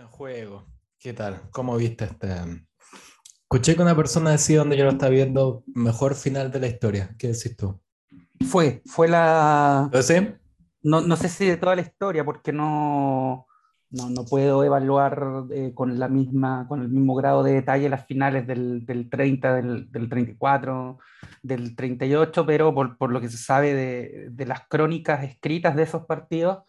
En juego. ¿Qué tal? ¿Cómo viste este? Escuché que una persona decía donde yo lo estaba viendo, mejor final de la historia. ¿Qué decís tú? Fue, fue la. ¿Lo sé? No, no sé si de toda la historia, porque no, no, no puedo evaluar eh, con, la misma, con el mismo grado de detalle las finales del, del 30, del, del, 34, del 38, pero por, por lo que se sabe de, de, las crónicas escritas de esos partidos,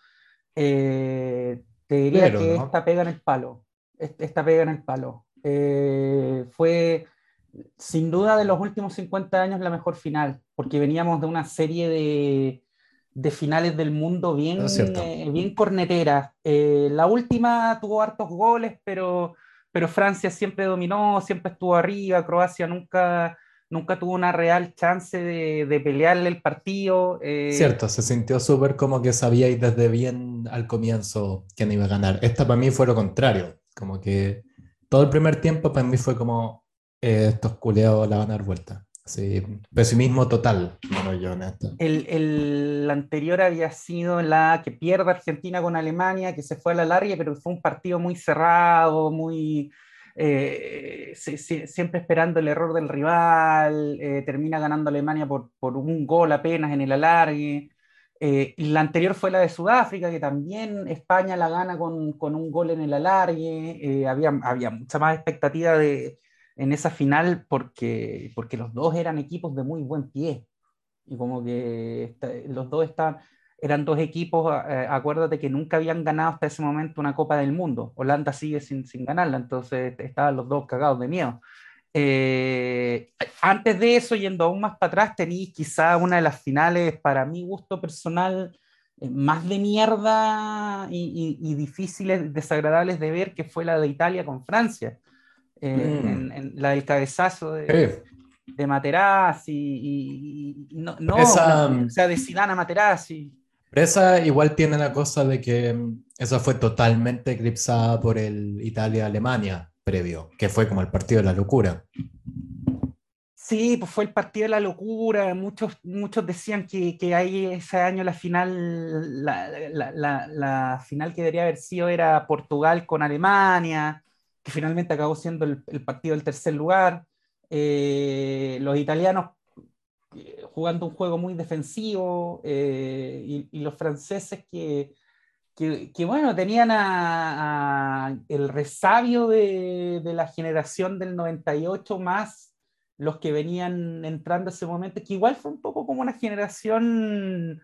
eh, te diría pero, que ¿no? esta pega en el palo. Esta pega en el palo. Eh, fue sin duda de los últimos 50 años la mejor final, porque veníamos de una serie de, de finales del mundo bien, eh, bien corneteras. Eh, la última tuvo hartos goles, pero, pero Francia siempre dominó, siempre estuvo arriba, Croacia nunca, nunca tuvo una real chance de, de pelearle el partido. Eh... Cierto, se sintió súper como que sabíais desde bien al comienzo quién iba a ganar. Esta para mí fue lo contrario, como que todo el primer tiempo para mí fue como eh, estos culeados la van a dar vuelta. Sí, pesimismo total, bueno, yo. El, el, anterior había sido la que pierde Argentina con Alemania, que se fue a la larga, pero fue un partido muy cerrado, muy eh, siempre esperando el error del rival, eh, termina ganando Alemania por, por, un gol apenas en el alargue. Eh, la anterior fue la de Sudáfrica, que también España la gana con, con un gol en el alargue. había, había mucha más expectativa de, en esa final porque, porque los dos eran equipos de muy buen pie. Y como que los dos estaban, eran dos equipos, eh, acuérdate que nunca habían ganado hasta ese momento una Copa del Mundo. Holanda sigue sin, sin ganarla, entonces estaban los dos cagados de miedo. Eh, antes de eso, yendo aún más para atrás, tenéis quizá una de las finales, para mi gusto personal, eh, más de mierda y, y, y, difíciles, desagradables de ver, que fue la de Italia con Francia mm. en, en la del cabezazo de, de Materazzi y, y no, no esa, o sea, de Zidane a Materazzi. Pero esa igual tiene la cosa de que mm, esa fue totalmente eclipsada por el Italia-Alemania previo, que fue como el partido de la locura. Sí, pues fue el partido de la locura. Muchos, muchos decían que, que ahí ese año la final, la, la, la, la, final que debería haber sido era Portugal con Alemania que finalmente acabó siendo el, el partido del tercer lugar. Eh, los italianos jugando un juego muy defensivo eh, y, los franceses que, que, bueno, tenían el resabio de, de, la generación del 98 más los que venían entrando ese momento, que igual fue un poco como una generación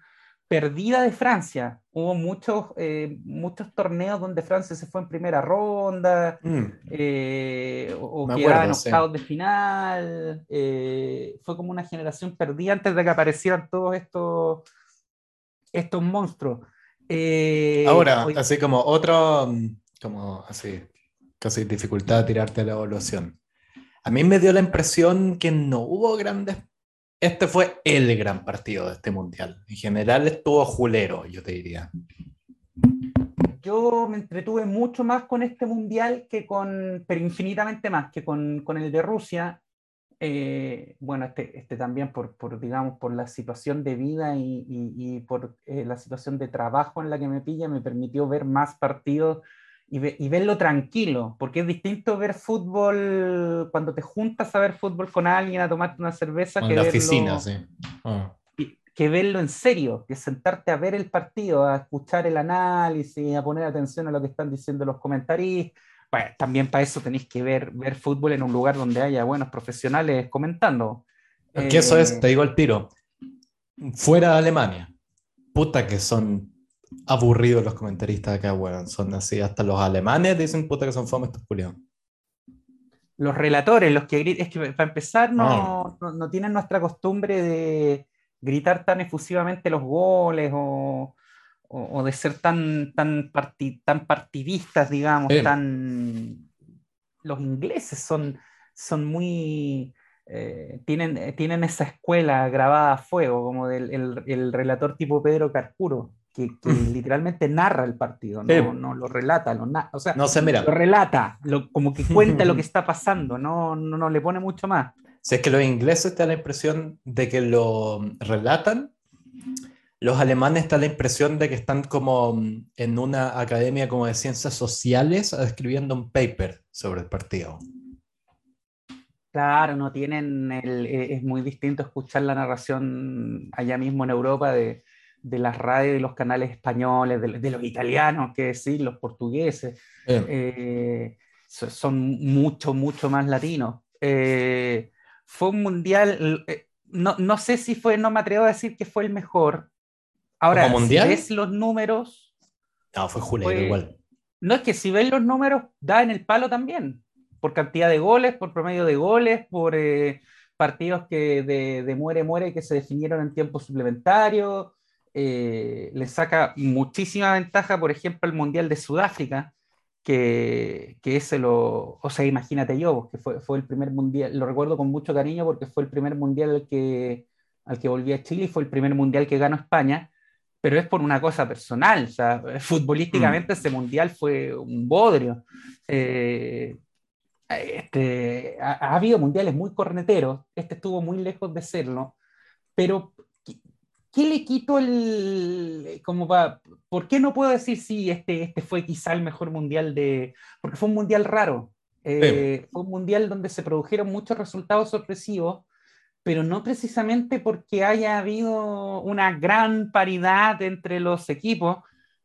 perdida de Francia. Hubo muchos, eh, muchos torneos donde Francia se fue en primera ronda, mm. eh, o, o quedaban octavos sí. de final. Eh, fue como una generación perdida antes de que aparecieran todos estos, estos monstruos. Ahora, hoy... así como otro, como así, casi dificultad de tirarte la evaluación. A mí me dio la impresión que no hubo grandes este fue el gran partido de este mundial. En general estuvo julero, yo te diría. Yo me entretuve mucho más con este mundial que con, pero infinitamente más que con, con el de Rusia. Eh, bueno, este, este también por, por, digamos, por la situación de vida y, y, y por eh, la situación de trabajo en la que me pilla, me permitió ver más partidos y, ve, y, verlo tranquilo, porque es distinto ver fútbol cuando te juntas a ver fútbol con alguien, a tomarte una cerveza. En que la verlo, oficina, sí. Oh. Que verlo en serio, que sentarte a ver el partido, a escuchar el análisis, a poner atención a lo que están diciendo los comentaristas. Bueno, también para eso tenéis que ver, ver fútbol en un lugar donde haya buenos profesionales comentando. Que eh, eso es, te digo el tiro, fuera de Alemania, puta que son aburridos los comentaristas acá, weón. Son así, hasta los alemanes dicen puta que son fome estos culiados. Los relatores, los que gritan, es que para empezar no, no, no, tienen nuestra costumbre de gritar tan efusivamente los goles o, o, o de ser tan, tan, parti, tan partidistas, digamos, eh. tan... Los ingleses son, son muy... Eh, tienen, tienen esa escuela grabada a fuego, como del el, el relator tipo Pedro Carcuro que, que literalmente narra el partido, no, eh. no lo relata, lo o sea, no se mira. lo relata, lo, como que cuenta lo que está pasando, no, no, no, le pone mucho más. Si es que los ingleses te dan la impresión de que lo relatan los alemanes está la impresión de que están como en una academia como de ciencias sociales escribiendo un paper sobre el partido. Claro, no tienen e, es muy distinto escuchar la narración allá mismo en Europa de, de las radios y los canales españoles, de, los italianos, que decir, los portugueses, eh, son mucho, mucho más latinos. Eh, fue un mundial, eh, no, no, sé si fue, no me atrevo a decir que fue el mejor. Ahora, si ves los números... No, fue Julio igual. No es que si ves los números, da en el palo también, por cantidad de goles, por promedio de goles, por partidos que de, de muere, muere, que se definieron en tiempo suplementario, eh, le saca muchísima ventaja, por ejemplo, el Mundial de Sudáfrica, que, que ese lo, o sea, imagínate yo, que fue, fue el primer Mundial, lo recuerdo con mucho cariño porque fue el primer Mundial al que, al que volví a Chile y fue el primer Mundial que ganó España, pero es por una cosa personal, o sea, futbolísticamente mm. ese Mundial fue un bodrio. Eh, este, ha, ha, habido mundiales muy corneteros, este estuvo muy lejos de serlo, pero ¿qué le quito el, como va, por qué no puedo decir si este, este fue quizá el mejor mundial de, porque fue un mundial raro, eh, fue un mundial donde se produjeron muchos resultados sorpresivos, pero no precisamente porque haya habido una gran paridad entre los equipos,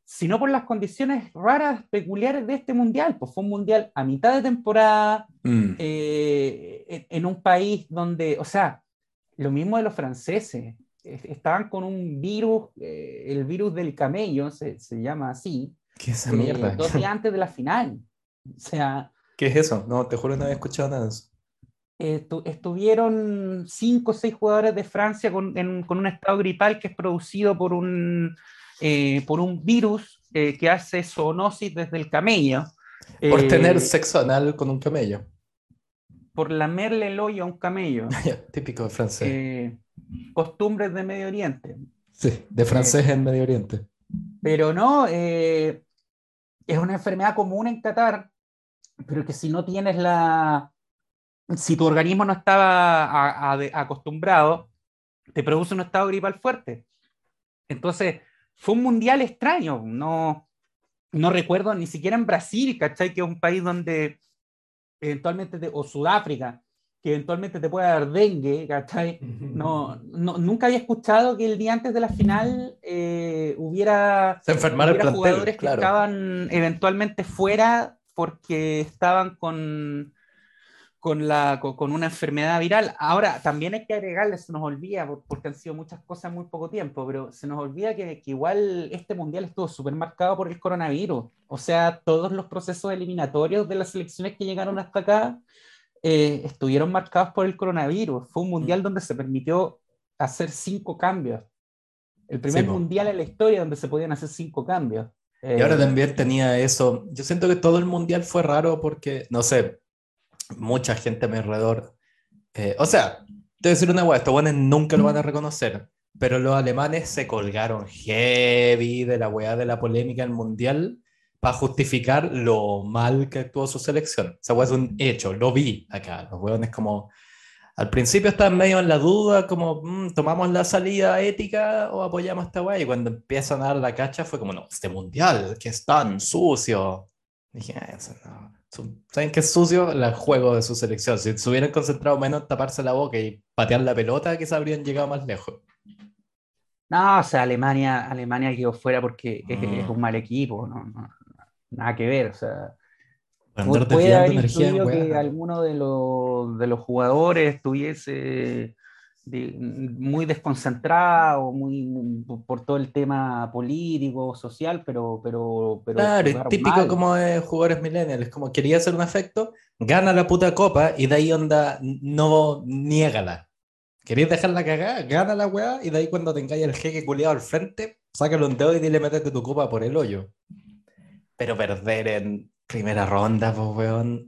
sino por las condiciones raras, peculiares de este mundial. Pues fue un mundial a mitad de temporada, mm. eh, en un país donde, o sea, lo mismo de los franceses estaban con un virus, eh, el virus del camello, se, se llama así. ¿Qué es esa mierda? Dos días antes de la final. O sea. ¿Qué es eso? No, te juro que no había escuchado nada de eso. estuvieron cinco o seis jugadores de Francia con, con, un estado gripal que es producido por un, eh, por un virus eh, que hace zoonosis desde el camello. Por tener sexo anal con un camello. Por lamerle el hoyo a un camello. Típico de francés costumbres de Medio Oriente. Sí, de francés en Medio Oriente. Pero no, eh, es una enfermedad común en Qatar, pero que si no tienes la... Si tu organismo no estaba acostumbrado, te produce un estado gripal fuerte. Entonces, fue un mundial extraño. No, no recuerdo ni siquiera en Brasil, ¿cachai? Que es un país donde eventualmente, o Sudáfrica, que eventualmente te pueda dar dengue, ¿cachai? No, no, nunca había escuchado que el día antes de la final eh, hubiera, Se jugadores que estaban eventualmente fuera porque estaban con, con, la, con, una enfermedad viral. Ahora, también hay que agregarle, se nos olvida, porque han sido muchas cosas en muy poco tiempo, pero se nos olvida que, que igual este mundial estuvo súper marcado por el coronavirus. O sea, todos los procesos eliminatorios de las selecciones que llegaron hasta acá eh, estuvieron marcados por el coronavirus. Fue un mundial mm. donde se permitió hacer cinco cambios. El primer mundial en la historia donde se podían hacer cinco cambios. y ahora eh, también tenía eso. Yo siento que todo el mundial fue raro porque, no sé, mucha gente a mi alrededor. Eh, o sea, te voy a decir una hueá, estos buenos nunca lo van a reconocer, pero los alemanes se colgaron heavy de la weá de la polémica del mundial para justificar lo mal que actuó su selección. O es un hecho, lo vi acá. Los hueones como... Al principio estaban medio en la duda, como, mm, ¿tomamos la salida ética o apoyamos a esta weá? Y cuando empiezan a dar la cacha fue como, no, este mundial, que es tan sucio. dije, ah, eso no. ¿Saben qué es sucio? El juego de su selección. Si se hubieran concentrado menos en taparse la boca y patear la pelota, quizás habrían llegado más lejos. No, o sea, Alemania, Alemania quedó fuera porque es, es, mm. un mal equipo. No, no, nada que ver, o sea, puede haber influido que alguno de los, de los jugadores estuviese muy desconcentrado, muy, por todo el tema político, social, pero... pero, pero claro, típico como de jugadores millennials, como quería hacer un efecto, gana la puta copa y de ahí onda, no niégala. ¿Querías dejarla cagada? Gana la weá y de ahí cuando tengáis el jeque culiado al frente, sácalo un dedo y dile métete tu copa por el hoyo. Pero perder en primera ronda, pues, weón.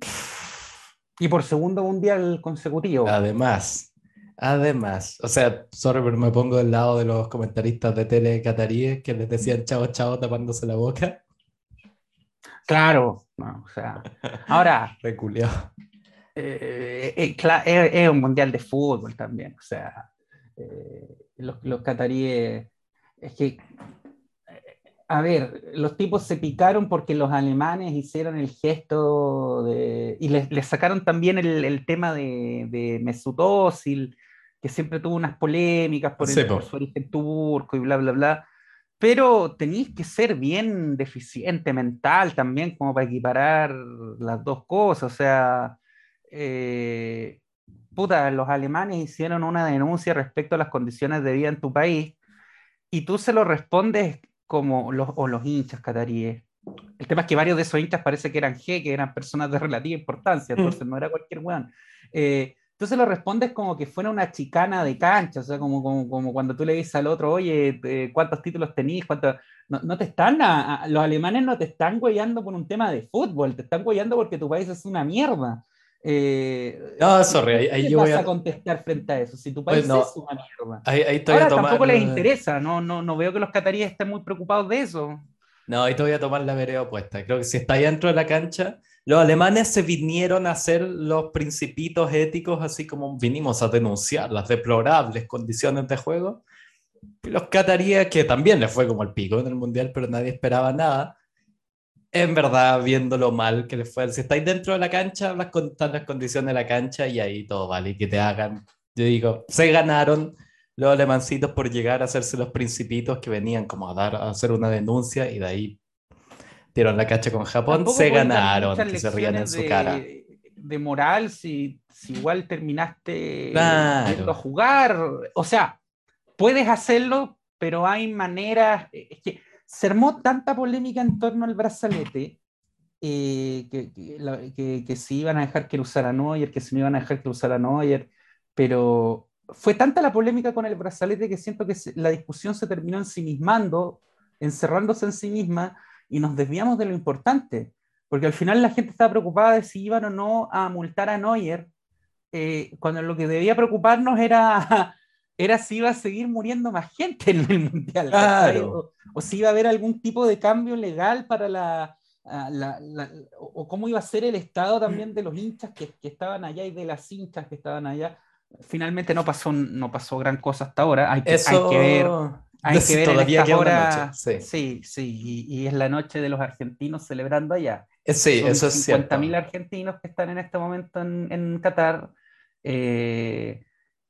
Y por segundo mundial consecutivo. Además, además. O sea, sorry, pero me pongo del lado de los comentaristas de tele cataríes que les decían chao, chao, tapándose la boca. Claro, o sea. Ahora. Reculeado. Eh, eh, eh, es, un mundial de fútbol también, o sea. los, los cataríes es que, a ver, los tipos se picaron porque los alemanes hicieron el gesto de, y les, les sacaron también el, el tema de, de Mesut Özil, que siempre tuvo unas polémicas por, el, por su origen turco y bla, bla, bla. Pero tenéis que ser bien deficiente mental también como para equiparar las dos cosas. O sea, eh, puta, los alemanes hicieron una denuncia respecto a las condiciones de vida en tu país y tú se lo respondes como los, o los hinchas cataríes. El tema es que varios de esos hinchas parece que eran G, que eran personas de relativa importancia, entonces no era cualquier weón. Eh, se lo respondes como que fuera una chicana de cancha, o sea, como, como, como cuando tú le dices al otro, oye, eh, ¿cuántos títulos tenís? ¿Cuántos? No, no te están, a- a- los alemanes no te están güeyando por un tema de fútbol, te están güeyando porque tu país es una mierda. Eh, No, sorry, ahí, ahí ¿qué yo vas voy a, a contestar frente a eso? Si tu país Pues no. es una mierda. ahí, ahí Ahora tomar, tampoco les interesa, no, no, no veo que los cataríes estén muy preocupados de eso. No, ahí te voy a tomar la vereda opuesta. Creo que si está ahí dentro de la cancha, los alemanes se vinieron a hacer los principitos éticos, así como vinimos a denunciar las deplorables condiciones de juego. Los cataríes, que también les fue como el pico en el mundial, pero nadie esperaba nada. En verdad, viendo lo mal que les fue. Si estáis dentro de la cancha, hablas con las condiciones de la cancha y ahí todo vale. Y que te hagan. Yo digo, se ganaron los alemancitos por llegar a hacerse los principitos que venían como a dar a hacer una denuncia y de ahí dieron la cacha con Japón, Tampoco se ganaron, que se rían en su de- cara. De moral, si, si igual terminaste Claro. a jugar. O sea, puedes hacerlo, pero hay maneras. Es que se armó tanta polémica en torno al brazalete. eh, que, que, que- que si iban a dejar que lo usara Neuer, que si no iban a dejar que lo usara Neuer, pero fue tanta la polémica con el brazalete que siento que la discusión se terminó ensimismando, encerrándose en sí misma y nos desviamos de lo importante, porque al final la gente estaba preocupada de si iban o no a multar a Neuer, eh, cuando lo que debía preocuparnos era, era si iba a seguir muriendo más gente en el Mundial, o, o si iba a haber algún tipo de cambio legal para la... a la- la- o cómo iba a ser el estado también de los hinchas que, que estaban allá y de las hinchas que estaban allá. Finalmente no pasó, no pasó gran cosa hasta ahora. Hay que, Eso hay que ver hay que ver en sí. Sí, sí, y, y es la noche de los argentinos celebrando allá. Eh, Sí, Son eso es cierto. 50.000 argentinos que están en este momento en, en Qatar. Eh,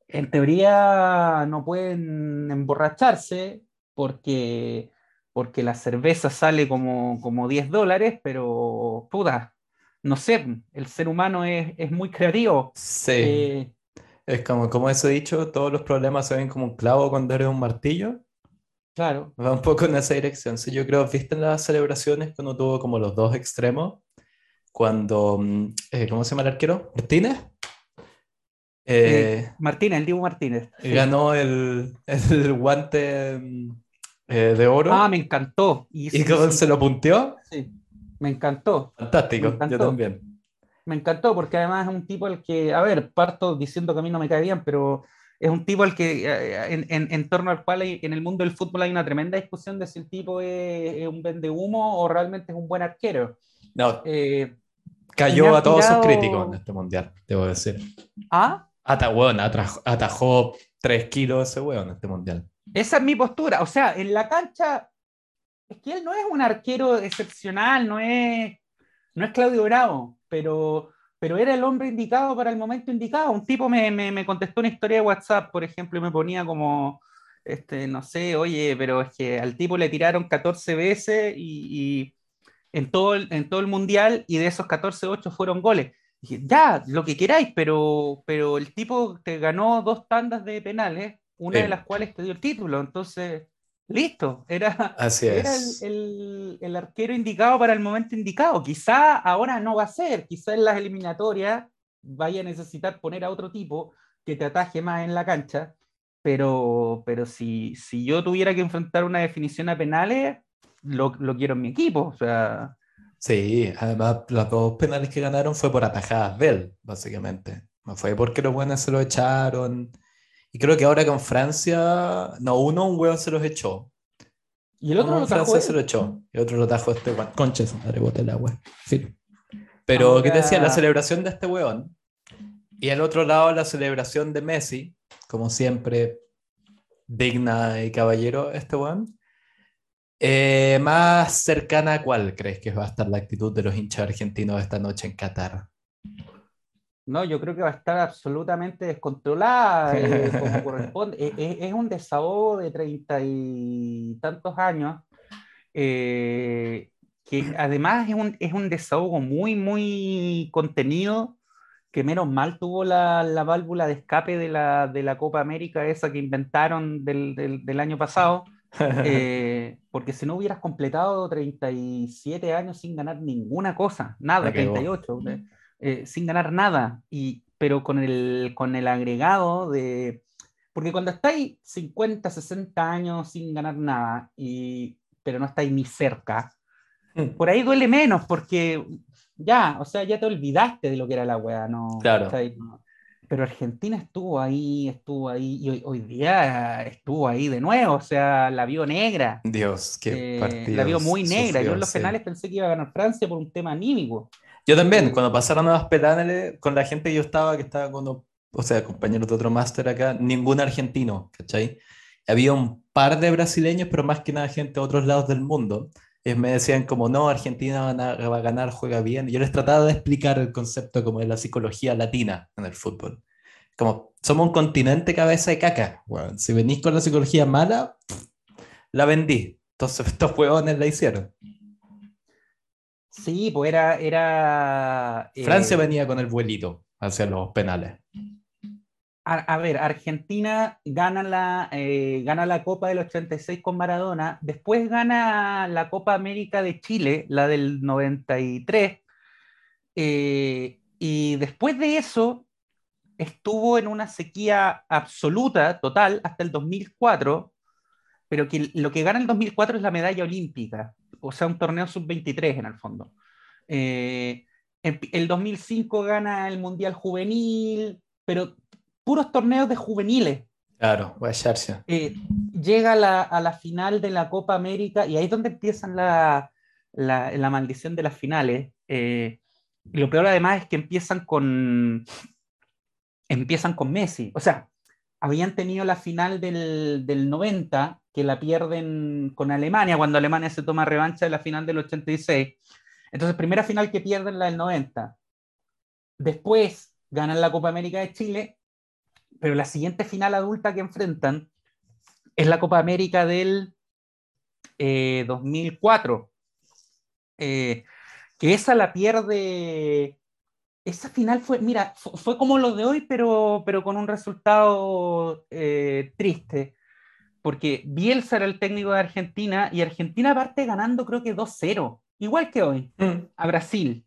en teoría no pueden emborracharse porque, porque la cerveza sale como, como 10 dólares, pero puta, no sé, el ser humano es, es muy creativo. Sí, Eh, es como, como eso he dicho, todos los problemas se ven como un clavo cuando eres un martillo. claro, Va un poco en esa dirección. Sí, yo creo, ¿viste en las celebraciones cuando tuvo como los dos extremos? Cuando, mm, eh, ¿cómo se llama el arquero? ¿Martínez? Eh, Martínez, el Dibu Martínez. sí. ganó el, el guante eh, de oro Ah, me encantó. Y, y sí, cómo sí, se lo punteó. sí, me encantó. Fantástico, Me yo encantó. también. Me encantó porque además es un tipo al que, a ver, parto diciendo que a mí no me cae bien, pero es un tipo al que, eh, en, en- en torno al cual hay- en el mundo del fútbol hay una tremenda discusión de si el tipo es, es un vendehumo o realmente es un buen arquero. No, Eh, cayó a todos sus tirado- críticos en este mundial, debo decir. ¿ah? Ata, weón, atraj- atajó 3 kilos ese weón este mundial. Esa es mi postura. O sea, en la cancha, es que él no es un arquero excepcional, no es, no es Claudio Bravo, pero, pero era el hombre indicado para el momento indicado. Un tipo me, me, me contestó una historia de WhatsApp, por ejemplo, y me ponía como, este, no sé, oye, pero es que al tipo le tiraron 14 veces y, y en, todo en todo el mundial y de esos 14, 8 fueron goles. Dije, ya, lo que queráis, pero, pero el tipo te ganó dos tandas de penales, una Sí. de las cuales te dio el título. Entonces, listo, era, Así era el, el- el arquero indicado para el momento indicado. Quizá ahora no va a ser, quizá en las eliminatorias vaya a necesitar poner a otro tipo que te ataje más en la cancha, pero, pero si, si yo tuviera que enfrentar una definición a penales, lo, lo quiero en mi equipo. O sea, Sí, además los dos penales que ganaron fue por atajadas de él, básicamente. No fue porque los buenos se lo echaron. Y creo que ahora con Francia, no, uno un hueón se los echó. y el otro Uno lo tajó Francia se lo echó. Y otro lo tajó este weón. Concha, madre, boté el agua. Sí. Pero, ¿qué te decía? La celebración de este weón. Y al otro lado, la celebración de Messi, como siempre, digna y caballero este weón. Eh, más cercana a cuál crees que va a estar la actitud de los hinchas argentinos esta noche en Qatar? No, yo creo que va a estar absolutamente descontrolada, eh, como corresponde. E, e, es, un desahogo de treinta y tantos años, eh, que además es un, es un, desahogo muy, muy contenido, que menos mal tuvo la, la válvula de escape de la, de la, Copa América, esa que inventaron del, del, del año pasado, eh, porque si no hubieras completado 37 años sin ganar ninguna cosa, nada, 38. Eh, sin ganar nada, y, pero con el, con el agregado de... Porque cuando estáis 50, 60 años sin ganar nada, y, pero no estáis ni cerca, mm. por ahí duele menos, porque ya, o sea, ya te olvidaste de lo que era la weá, ¿no? Claro. Pero Argentina estuvo ahí, estuvo ahí, y hoy, día estuvo ahí de nuevo, o sea, la vio negra. Dios, qué eh, La vio muy negra. Yo en los penales pensé que iba a ganar Francia por un tema anímico. Yo también, cuando pasaron a los penales, con la gente que yo estaba, que estaba con, o sea, compañeros de otro máster acá, ningún argentino, ¿cachai? Había un par de brasileños, pero más que nada gente de otros lados del mundo. Y me decían como, no, Argentina va a, ganar, juega bien. Y yo les trataba de explicar el concepto como de la psicología latina en el fútbol. Como, somos un continente cabeza de caca. Bueno, si venís con la psicología mala, la vendí. Entonces estos huevones la hicieron. Sí, pues era. era Francia eh, venía con el vuelito hacia los penales. A, ver, Argentina gana la, eh, gana la Copa del 86 con Maradona, después gana la Copa América de Chile, la del 93, eh, y después de eso estuvo en una sequía absoluta, total, hasta el 2004, pero que lo que gana el 2004 es la medalla olímpica o sea, un torneo sub-23 en el fondo. Eh, el 2005 gana el Mundial Juvenil, pero puros torneos de juveniles. Claro, voy a eh, llega a la, final de la Copa América y ahí es donde empiezan la, la, maldición de las finales. Eh, y lo peor además es que empiezan con, empiezan con Messi. O sea, habían tenido la final del, del 90 que la pierden con Alemania, cuando Alemania se toma revancha de la final del 86. Entonces, primera final que pierden la del 90. Después ganan la Copa América de Chile, pero la siguiente final adulta que enfrentan es la Copa América del 2004. Eh, eh, que esa la pierde. Esa final fue, mira, fue, como lo de hoy, pero, pero con un resultado eh, triste porque Bielsa era el técnico de Argentina y Argentina parte ganando creo que 2-0, igual que hoy, mm. a Brasil,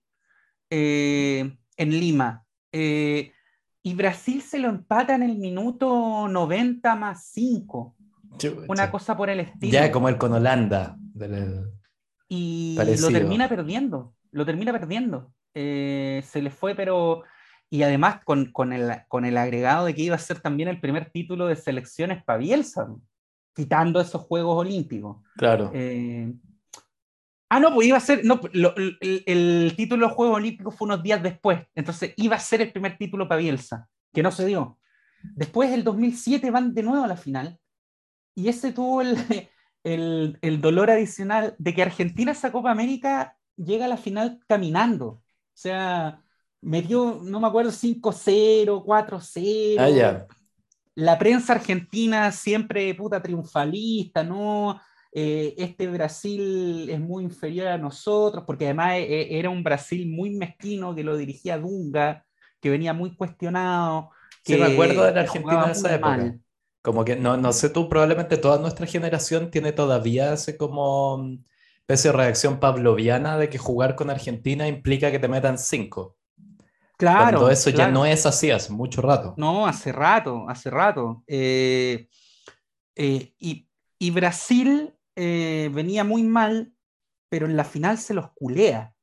eh, en Lima. Eh, y Brasil se lo empata en el minuto 90 más 5. Una cosa por el estilo. Ya como el con Holanda. Y lo termina perdiendo, lo termina perdiendo. Eh, se le fue, pero... Y además con, con, el, con el agregado de que iba a ser también el primer título de selecciones para Bielsa quitando esos Juegos Olímpicos. Claro. Eh, ah, no, pues iba a ser, no, el, título de los Juegos Olímpicos fue unos días después, entonces iba a ser el primer título para Bielsa, que no se dio. Después, el 2007, van de nuevo a la final, y ese tuvo el, el, el dolor adicional de que Argentina esa Copa América llega a la final caminando. O sea, metió, no me acuerdo, 5-0, 4-0. Ah, la prensa argentina siempre puta triunfalista, ¿no? Eh, este Brasil es muy inferior a nosotros, porque además eh, era un Brasil muy mezquino que lo dirigía Dunga, que venía muy cuestionado. Que, sí, me acuerdo de la Argentina de esa época. Como que, no, no sé tú, probablemente toda nuestra generación tiene todavía ese como mm, especie de reacción pavloviana de que jugar con Argentina implica que te metan cinco. Claro. Todo eso ya no es así hace mucho rato. No, hace rato, hace rato. Eh, eh, y, Brasil eh, venía muy mal, pero en la final se los culea.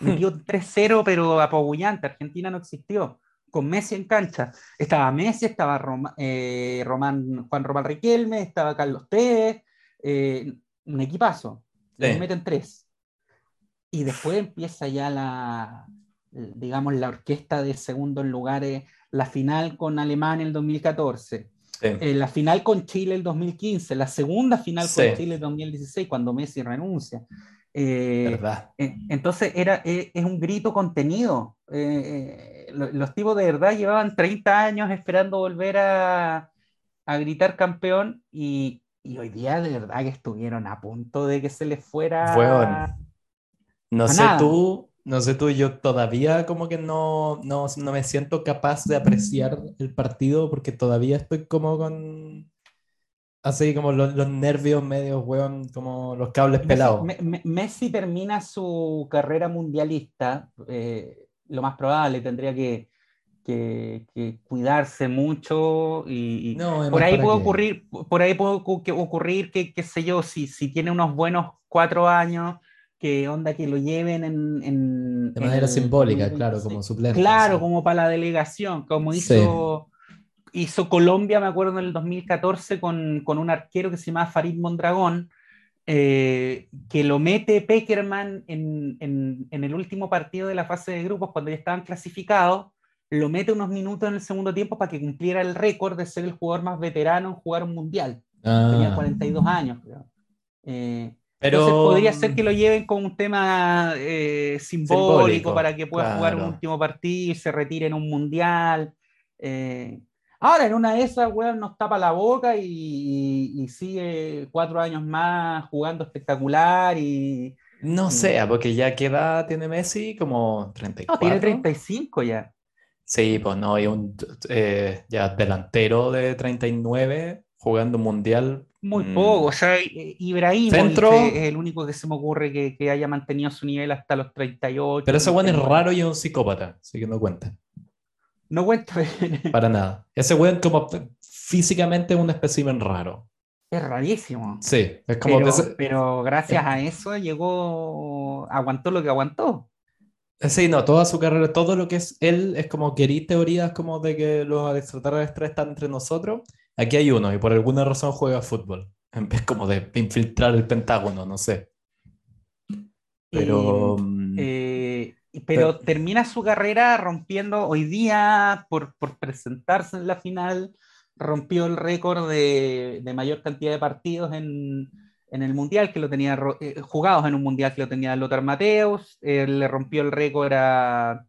Metió 3-0, pero apabullante. Argentina no existió. Con Messi en cancha. Estaba Messi, estaba Román, Juan Román Riquelme, estaba Carlos Tevez. un equipazo. Le meten tres. Y después empieza ya la, digamos, la orquesta de segundo lugar, la final con Alemania en el 2014. Eh, la final con Chile el 2015, la segunda final con Chile el 2016, cuando Messi renuncia. Eh, verdad. entonces era, es un grito contenido. los tipos de verdad llevaban 30 años esperando volver a, a gritar campeón y, y, hoy día de verdad que estuvieron a punto de que se les fuera. No sé tú, no sé tú, yo todavía como que no, no, no, me siento capaz de apreciar el partido porque todavía estoy como con... Así como los, los nervios medios, weón, como los cables pelados. Messi, termina su carrera mundialista, eh, lo más probable, tendría que, que, cuidarse mucho y, por ahí puede ocurrir, por ahí puede ocurrir que, qué sé yo, si, si tiene unos buenos cuatro años, que onda que lo lleven en... de manera simbólica, claro, como suplente. Claro, como para la delegación, como hizo, hizo Colombia, me acuerdo, en el 2014 con, con un arquero que se llama Farid Mondragón, eh, que lo mete Peckerman en, en, en, el último partido de la fase de grupos, cuando ya estaban clasificados, lo mete unos minutos en el segundo tiempo para que cumpliera el récord de ser el jugador más veterano en jugar un mundial. Tenía 42 ah. años, creo. Eh, pero... Entonces podría ser que lo lleven con un tema eh, simbólico, para que pueda jugar un último partido y se retire en un mundial. Eh, ahora, en una de esas, weón, nos tapa la boca y, sigue cuatro años más jugando espectacular y... No sé, porque ya qué edad tiene Messi, como 34. No, tiene 35 ya. Sí, pues no, hay un eh, ya delantero de 39 jugando mundial muy mm. poco, o sea, Ibrahim es el único que se me ocurre que, que, haya mantenido su nivel hasta los 38. Pero ese weón es raro y es un psicópata, así que no cuenta. No cuenta. Para nada. Ese weón como físicamente es un espécimen raro. Es rarísimo. Sí, es como pero, pero gracias a eso llegó, aguantó lo que aguantó. Sí, no, toda su carrera, todo lo que es él, es como querí teorías como de que los extraterrestres están entre nosotros Aquí hay uno y por alguna razón juega fútbol. En vez como de infiltrar el Pentágono, no sé. Pero. Mm, eh, pero, termina su carrera rompiendo hoy día, por, presentarse en la final, rompió el récord de, mayor cantidad de partidos en, el Mundial, que lo tenía eh, jugados en un Mundial que lo tenía Lothar Mateus. le rompió el récord a,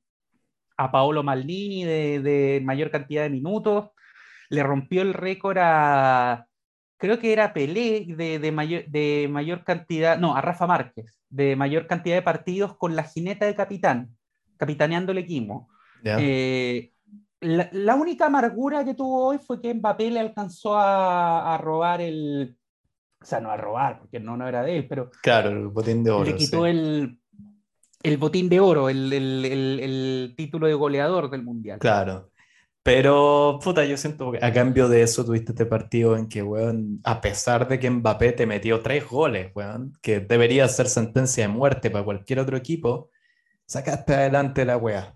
Paolo Maldini de, de mayor cantidad de minutos le rompió el récord a, creo que era Pelé de, mayor, de mayor cantidad, no, a Rafa Márquez, de mayor cantidad de partidos con la jineta de capitán, capitaneando el equipo. Eh, la, única amargura que tuvo hoy fue que Mbappé le alcanzó a, robar el, o sea, no a robar, porque no, no era de él, pero... Claro, el botín de oro. Le quitó el, el botín de oro, el, el, el, título de goleador del Mundial. Claro. Pero, puta, yo siento que a cambio de eso tuviste este partido en que, weón, a pesar de que Mbappé te metió tres goles, weón, que debería ser sentencia de muerte para cualquier otro equipo, sacaste adelante la weá.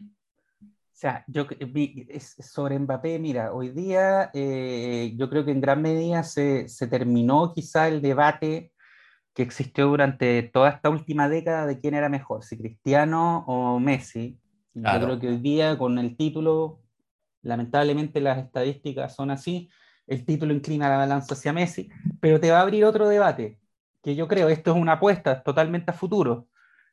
O sea, yo sobre Mbappé, mira, hoy día eh, yo creo que en gran medida se, se terminó quizá el debate que existió durante toda esta última década de quién era mejor, si Cristiano o Messi yo creo que hoy día con el título, lamentablemente las estadísticas son así, el título inclina la balanza hacia Messi, pero te va a abrir otro debate, que yo creo, esto es una apuesta totalmente a futuro.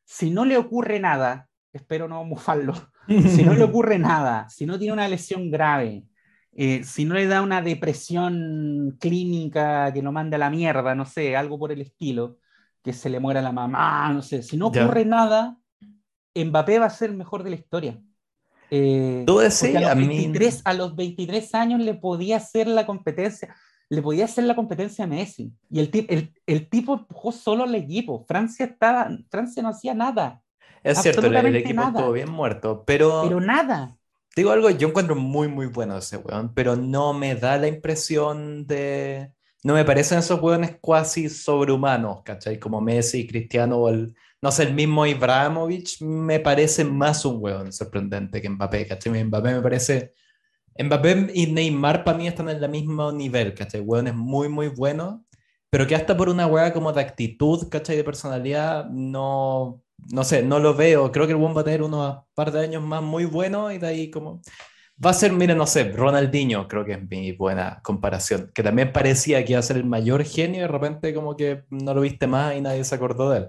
Si no le ocurre nada, espero no mofarlo, si no le ocurre nada, si no tiene una lesión grave, eh, si no le da una depresión clínica que lo mande a la mierda, no sé, algo por el estilo, que se le muera la mamá, no sé, si no ocurre nada, Mbappé va a ser el mejor de la historia. Eh, Tú decías, a, los 23, a los 23 años le podía hacer la competencia, le podía hacer la competencia a Messi. Y el, el, el tipo empujó solo al equipo. Francia, estaba, Francia no hacía nada. Es cierto, el, equipo estuvo bien muerto, pero... Pero nada. Digo algo, yo encuentro muy, muy bueno ese weón, pero no me da la impresión de... No me parecen esos weones cuasi sobrehumanos, ¿cachai? Como Messi, Cristiano o el, no sé, el mismo Ibrahimovic me parece más un hueón sorprendente que Mbappé, ¿cachai? Mbappé me parece... Mbappé y Neymar para mí están en el mismo nivel, ¿cachai? Hueón es muy, muy bueno, pero que hasta por una hueá como de actitud, ¿cachai? De personalidad, no, no sé, no lo veo. Creo que el buen va a tener unos par de años más muy buenos y de ahí como Va a ser, miren, no sé, Ronaldinho, creo que es mi buena comparación, que también parecía que iba a ser el mayor genio y de repente como que no lo viste más y nadie se acordó de él.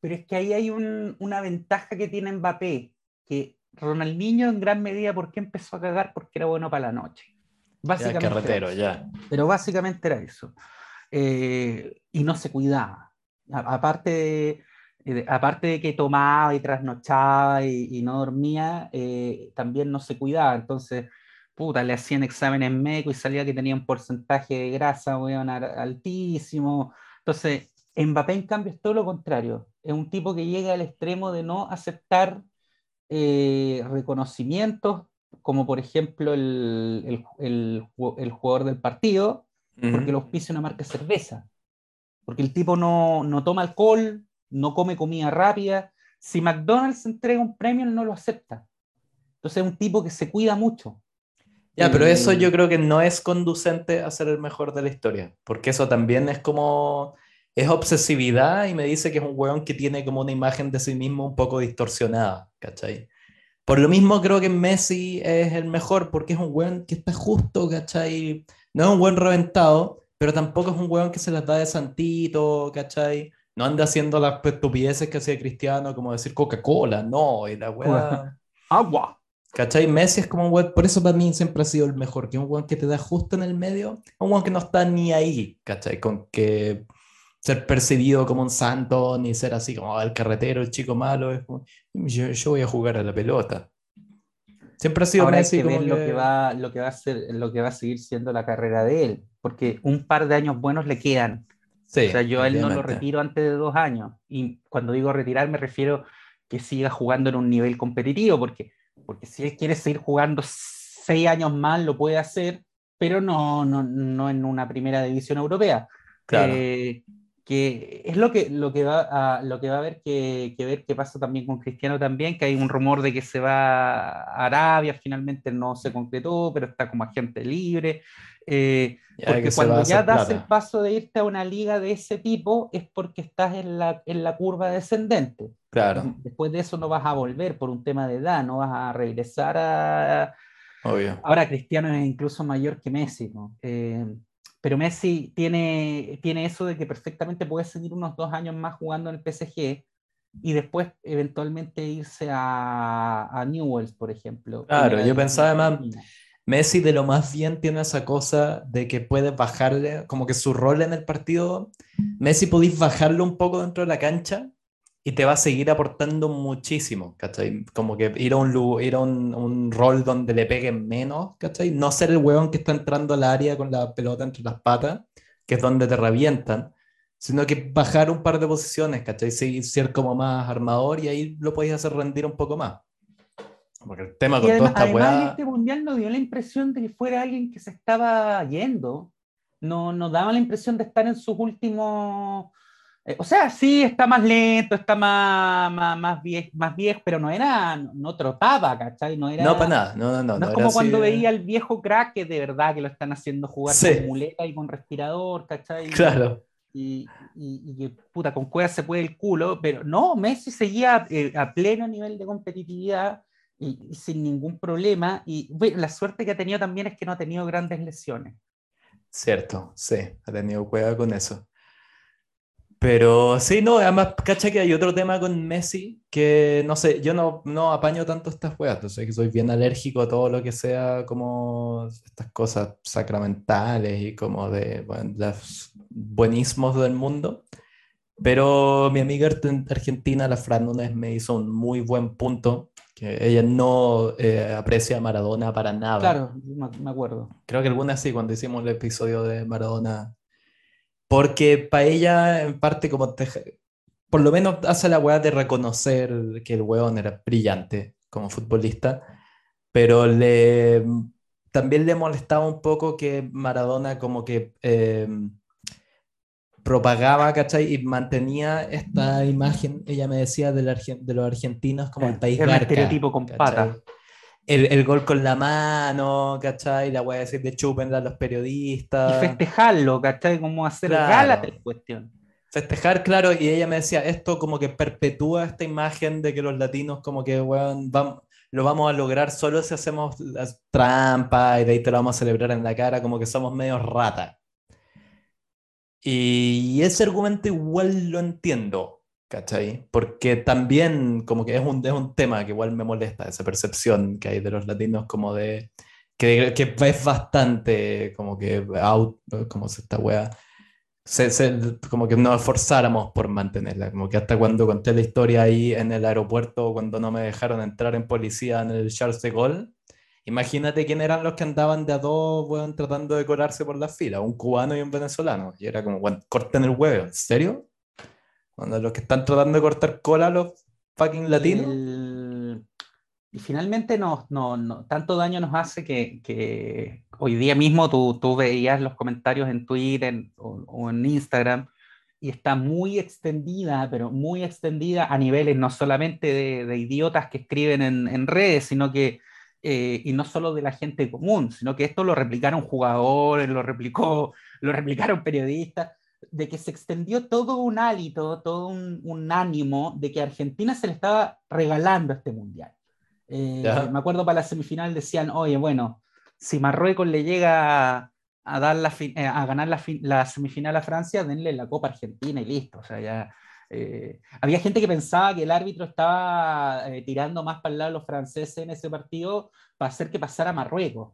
Pero es que ahí hay una ventaja que tiene Mbappé, que Ronaldinho en gran medida, ¿por qué empezó a cagar? Porque era bueno para la noche. Básicamente. Ya, carretero, ya. Pero básicamente era eso. Eh, y no se cuidaba. aparte, de, aparte de que tomaba y trasnochaba y, no dormía, eh, también no se cuidaba. Entonces, puta, le hacían exámenes médicos y salía que tenía un porcentaje de grasa altísimo. Entonces, Mbappé, en cambio, es todo lo contrario. Es un tipo que llega al extremo de no aceptar eh, reconocimientos, como por ejemplo el, jugador del partido, porque lo auspicia una marca de cerveza. Porque el tipo no, toma alcohol, no come comida rápida. Si McDonald's entrega un premio, no lo acepta. Entonces es un tipo que se cuida mucho. Ya, pero eso yo creo que no es conducente a ser el mejor de la historia, porque eso también es como es obsesividad y me dice que es un weón que tiene como una imagen de sí mismo un poco distorsionada, ¿cachai? Por lo mismo creo que Messi es el mejor porque es un weón que está justo, ¿cachai? No es un weón reventado, pero tampoco es un weón que se las da de santito, ¿cachai? No anda haciendo las estupideces que hacía Cristiano, como decir Coca-Cola, no, y la weá... Agua. ¿Cachai? Messi es como un weón, por eso para mí siempre ha sido el mejor, que es un weón que te da justo en el medio, un weón que no está ni ahí, ¿cachai? Con que ser percibido como un santo, ni ser así como el carretero, el chico malo. Es yo, voy a jugar a la pelota. Siempre ha sido Ahora Messi hay que ver lo que va, lo que va a ser, lo que va a seguir siendo la carrera de él, porque un par de años buenos le quedan. o sea, yo a él no lo retiro antes de dos años. Y cuando digo retirar me refiero que siga jugando en un nivel competitivo, porque, porque si él quiere seguir jugando seis años más, lo puede hacer, pero no, no, no en una primera división europea. Claro. Eh, que es lo que, lo que, va, a, lo que va a haber que, ver qué pasa también con Cristiano también, que hay un rumor de que se va a Arabia, finalmente no se concretó, pero está como agente libre. Eh, porque cuando ya das el paso de irte a una liga de ese tipo es porque estás en la, en la curva descendente. Claro. Después de eso no vas a volver por un tema de edad, no vas a regresar a... Obvio. Ahora Cristiano es incluso mayor que Messi, ¿no? Eh, pero Messi tiene, tiene eso de que perfectamente puede seguir unos dos años más jugando en el PSG y después eventualmente irse a, a Newells, por ejemplo. Claro, yo pensaba además, Messi de lo más bien tiene esa cosa de que puede bajarle, como que su rol en el partido, Messi podéis bajarlo un poco dentro de la cancha y te va a seguir aportando muchísimo, ¿cachai? Como que ir a un, ir a un, un, rol donde le peguen menos, ¿cachai? No ser el huevón que está entrando al área con la pelota entre las patas, que es donde te revientan, sino que bajar un par de posiciones, ¿cachai? ser como más armador y ahí lo podéis hacer rendir un poco más. Porque el tema con toda esta además, este mundial nos dio la impresión de que fuera alguien que se estaba yendo. No nos daba la impresión de estar en sus últimos eh, o sea, sí, está más lento, está más, más, viejo, más viejo, pero no era, no, trotaba, ¿cachai? No, era, no, para nada, no, no, no. es como cuando veía al viejo crack que de verdad que lo están haciendo jugar con muleta y con respirador, ¿cachai? Claro. Y, y, puta, con cuevas se puede el culo, pero no, Messi seguía eh, a pleno nivel de competitividad y, sin ningún problema. Y bueno, la suerte que ha tenido también es que no ha tenido grandes lesiones. Cierto, sí, ha tenido cueva con eso. Pero sí, no, además, cacha que hay otro tema con Messi que no sé, yo no, no apaño tanto estas weas, entonces que soy bien alérgico a todo lo que sea como estas cosas sacramentales y como de bueno, los buenismos del mundo. Pero mi amiga argentina, la Fran Nunes, me hizo un muy buen punto, que ella no eh, aprecia a Maradona para nada. Claro, me acuerdo. Creo que alguna sí, cuando hicimos el episodio de Maradona porque para ella, en parte, como por lo menos hace la weá de reconocer que el weón era brillante como futbolista, pero le, también le molestaba un poco que Maradona como que em, propagaba, ¿cachai? Y mantenía esta imagen, ella me decía, de, de los argentinos como el país garca. El estereotipo con pata el, el, gol con la mano, ¿cachai? La voy a decir de chupenla a los periodistas. Y festejarlo, ¿cachai? Como hacer gala de la cuestión. Festejar, claro, y ella me decía, esto como que perpetúa esta imagen de que los latinos como que, weón, vamos, lo vamos a lograr solo si hacemos las trampas y de ahí te lo vamos a celebrar en la cara, como que somos medio rata. Y ese argumento igual lo entiendo, ¿cachai? Porque también como que es un, es un tema que igual me molesta, esa percepción que hay de los latinos como de... Que, que es bastante como que out, como se esta wea como que nos esforzáramos por mantenerla. Como que hasta cuando conté la historia ahí en el aeropuerto, cuando no me dejaron entrar en policía en el Charles de Gaulle, imagínate quién eran los que andaban de a dos, bueno, tratando de colarse por la fila, un cubano y un venezolano. Y era como, bueno, corten el huevo, ¿en serio? Cuando los que están tratando de cortar cola, los fucking latinos. Y finalmente no, no, tanto daño nos hace que, que hoy día mismo tú, tú, veías los comentarios en Twitter o, en Instagram y está muy extendida, pero muy extendida a niveles no solamente de, de idiotas que escriben en, en redes, sino que, eh, y no solo de la gente común, sino que esto lo replicaron jugadores, lo, replicó, lo replicaron periodistas, de que se extendió todo un hálito, todo un, un ánimo de que a Argentina se le estaba regalando este mundial. Eh, me acuerdo para la semifinal decían, oye, bueno, si Marruecos le llega a, dar la eh, a ganar la, semifinal a Francia, denle la Copa Argentina y listo. O sea, ya, eh, había gente que pensaba que el árbitro estaba tirando más para el lado de los franceses en ese partido para hacer que pasara Marruecos.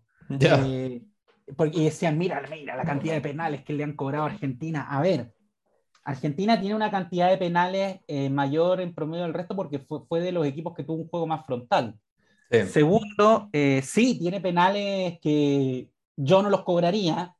Porque decían, mira, mira la cantidad de penales que le han cobrado a Argentina. A ver, Argentina tiene una cantidad de penales mayor en promedio del resto porque fue, fue, de los equipos que tuvo un juego más frontal. Segundo, eh, sí, tiene penales que yo no los cobraría,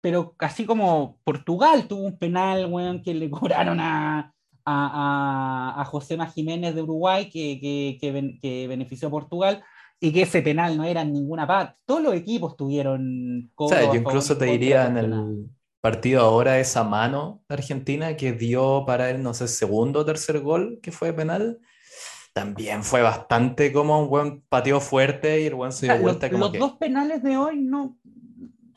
pero así como Portugal tuvo un penal, weón, que le cobraron a, a, a, José Jiménez de Uruguay, que, que, que, benefició a Portugal, y que ese penal no era en ninguna parte. Todos los equipos tuvieron... O sea, yo incluso te diría en el partido ahora esa mano de Argentina que dio para él, no sé, segundo o tercer gol que fue penal también fue bastante como un buen patio fuerte y el buen se dio vuelta los, dos penales de hoy no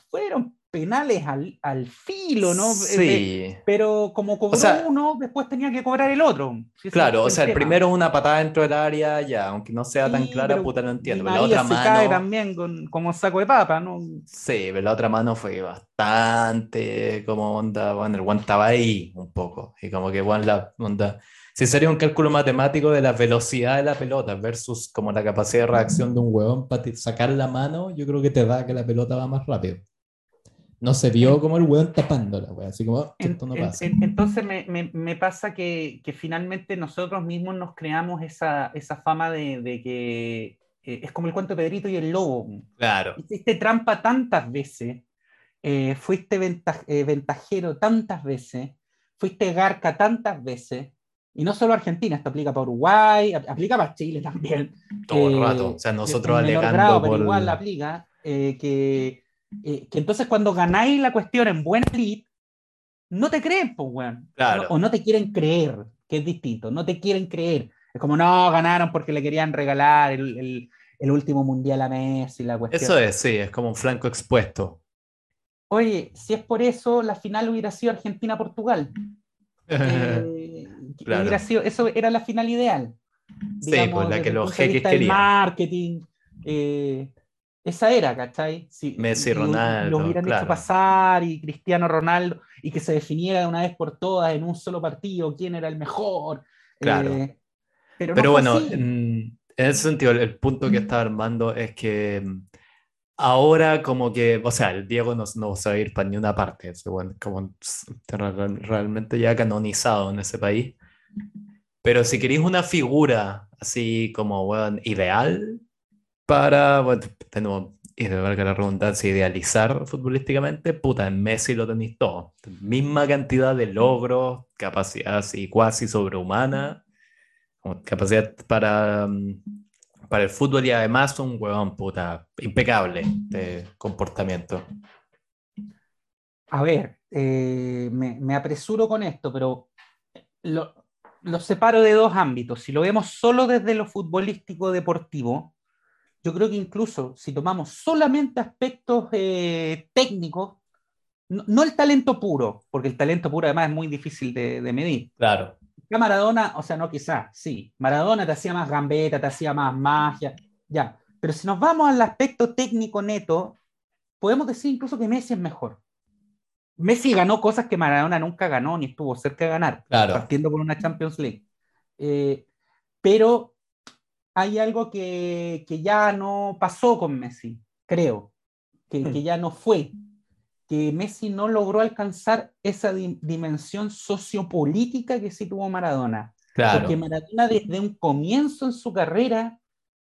fueron penales al, al filo, ¿no? Sí. pero como cobró uno, después tenía que cobrar el otro. claro, o sea, el, primero es una patada dentro del área, ya, aunque no sea tan clara, puta, no entiendo. Pero la otra se mano... cae también con, como saco de papa, ¿no? Sí, pero la otra mano fue bastante como onda, bueno, el guante estaba ahí un poco, y como que bueno, la onda si sería un cálculo matemático de la velocidad de la pelota versus como la capacidad de reacción de un huevón para sacar la mano, yo creo que te da que la pelota va más rápido. No se vio como el huevón tapándola, así como oh, esto no pasa. entonces me, me, me pasa que, que, finalmente nosotros mismos nos creamos esa, esa fama de, de que eh, es como el cuento de Pedrito y el lobo. Claro. Hiciste trampa tantas veces, eh, fuiste eh, ventajero tantas veces, fuiste garca tantas veces, y no solo Argentina, esto aplica para Uruguay, aplica para Chile también. Todo el rato. O sea, nosotros alegando. pero igual la aplica. Eh, que, eh, que, entonces cuando ganáis la cuestión en buen lead, no te creen, pues, weón. Claro. O no te quieren creer, que es distinto. No te quieren creer. Es como, no, ganaron porque le querían regalar el, el, el último mundial a Messi, la cuestión. Eso es, sí, es como un flanco expuesto. Oye, si es por eso, la final hubiera sido Argentina-Portugal. Eh, eso era la final ideal. sí, pues la que los jeques querían. marketing. Eh, esa era, ¿cachai? Si, Messi, Ronaldo. Lo hubieran hecho pasar y Cristiano Ronaldo y que se definiera de una vez por todas en un solo partido quién era el mejor. Claro. Eh, pero, bueno, en, ese sentido, el, punto que estaba armando es que ahora como que, o sea, el Diego no, no se va a ir para ni una parte, como realmente ya canonizado en ese país. Pero si queréis una figura así como, bueno, ideal para, bueno, tengo, y de valga la redundancia, idealizar futbolísticamente, puta, en Messi lo tenéis todo. Misma cantidad de logros, capacidad así cuasi sobrehumana, capacidad para mm, para el fútbol y además un huevón puta impecable de comportamiento. A ver, eh, me, apresuro con esto, pero lo, separo de dos ámbitos. Si lo vemos solo desde lo futbolístico deportivo, yo creo que incluso si tomamos solamente aspectos eh, técnicos, no, el talento puro, porque el talento puro además es muy difícil de, medir. Claro. Ya Maradona, o sea, no quizás, sí. Maradona te hacía más gambeta, te hacía más magia, ya. Pero si nos vamos al aspecto técnico neto, podemos decir incluso que Messi es mejor. Messi ganó cosas que Maradona nunca ganó ni estuvo cerca de ganar, partiendo por una Champions League. Eh, pero hay algo que, ya no pasó con Messi, creo, que, hmm. ya no fue, que Messi no logró alcanzar esa dimensión sociopolítica que sí tuvo Maradona. Porque Maradona desde un comienzo en su carrera,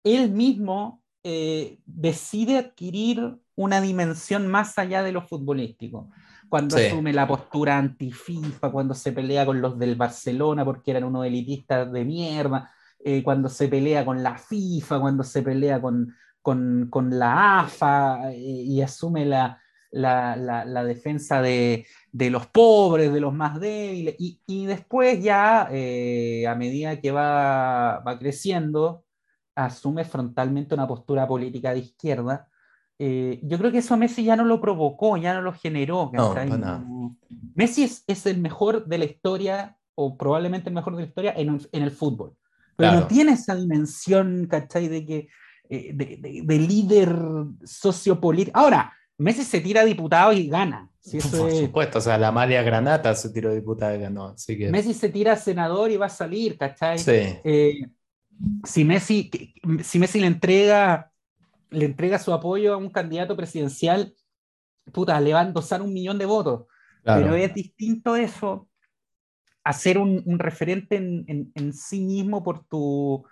él mismo eh, decide adquirir una dimensión más allá de lo futbolístico cuando asume la postura anti-FIFA, cuando se pelea con los del Barcelona porque eran unos elitistas de mierda, eh, cuando se pelea con la FIFA, cuando se pelea con, con, la AFA eh, y asume la, la, defensa de, de, los pobres, de los más débiles, y, y después ya, eh, a medida que va, va creciendo, asume frontalmente una postura política de izquierda eh, yo creo que eso Messi ya no lo provocó, ya no lo generó. Messi es, el mejor de la historia, o probablemente el mejor de la historia, en, el fútbol. Pero no tiene esa dimensión, ¿cachai? De, que, eh, de, líder sociopolítico. Ahora, Messi se tira diputado y gana. Por supuesto, o sea, la María Granata se tiró diputado y ganó. que... Messi se tira senador y va a salir, ¿cachai? Sí. Eh, si, Messi, si Messi le entrega le entrega su apoyo a un candidato presidencial, puta, le va a endosar un millón de votos. Pero es distinto eso a ser un, referente en, sí mismo por tu,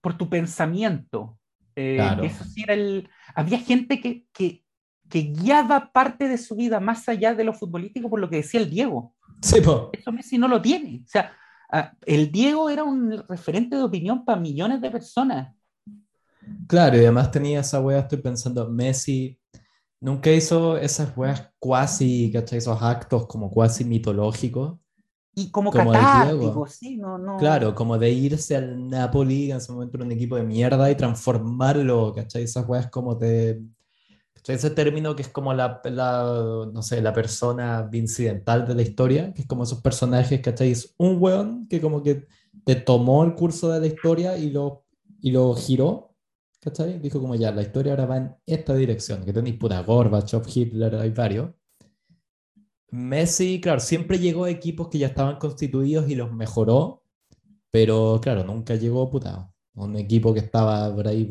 por tu pensamiento. Eh, eso sí era el... Había gente que, que, guiaba parte de su vida más allá de lo futbolístico por lo que decía el Diego. Sí, Eso Messi no lo tiene. O sea, ah, el Diego era un referente de opinión para millones de personas. Claro, y además tenía esa wea, estoy pensando, Messi nunca hizo esas weas cuasi, ¿cachai? Esos actos como cuasi mitológicos. Y como, como sí, no, no. Claro, como de irse al Napoli, en ese momento era un equipo de mierda, y transformarlo, ¿cachai? Esas weas como de... ¿cachai? Ese término que es como la, la, no sé, la persona incidental de la historia, que es como esos personajes, ¿cachai? Es un weón que como que te tomó el curso de la historia y lo, y lo giró ¿cachai? Dijo como ya, la historia ahora va en esta dirección, que tenéis puta Gorbachev, Hitler, hay varios. Messi, claro, siempre llegó a equipos que ya estaban constituidos y los mejoró, pero claro, nunca llegó puta, un equipo que estaba por ahí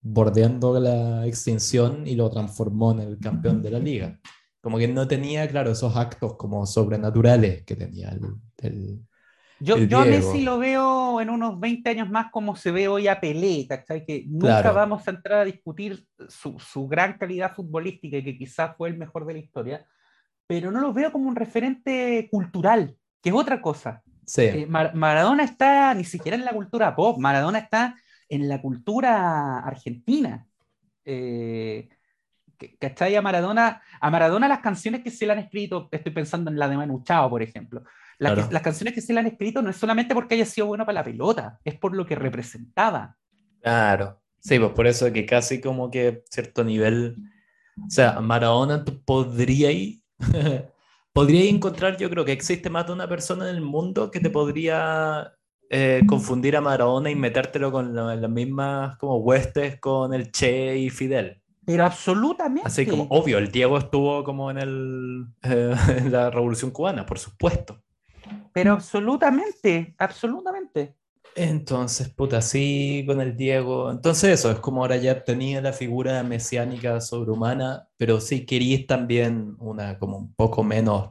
bordeando la extinción y lo transformó en el campeón de la liga. Como que no tenía, claro, esos actos como sobrenaturales que tenía el, yo, yo a Messi lo veo en unos 20 años más como se ve hoy a Pelé, ¿cachai? Que nunca vamos a entrar a discutir su, su, gran calidad futbolística y que quizás fue el mejor de la historia, pero no lo veo como un referente cultural, que es otra cosa. Sí. Eh, Maradona está ni siquiera en la cultura pop, Maradona está en la cultura argentina. Eh, ¿Cachai? A Maradona, a Maradona las canciones que se le han escrito, estoy pensando en la de Manu Chao, por ejemplo, las canciones que se le han escrito no es solamente porque haya sido bueno para la pelota, es por lo que representaba. Claro, sí, pues por eso que casi como que cierto nivel, o sea, Maradona podría podría encontrar, yo creo que existe más de una persona en el mundo que te podría eh, confundir a Maradona y metértelo con las mismas como huestes con el Che y Fidel. Pero absolutamente. Así como, obvio, el Diego estuvo como en, el, en la Revolución Cubana, por supuesto. Pero absolutamente, absolutamente. Entonces, puta, sí, con el Diego. Entonces, eso es como ahora ya tenía la figura mesiánica sobrehumana, pero sí queréis también una como un poco menos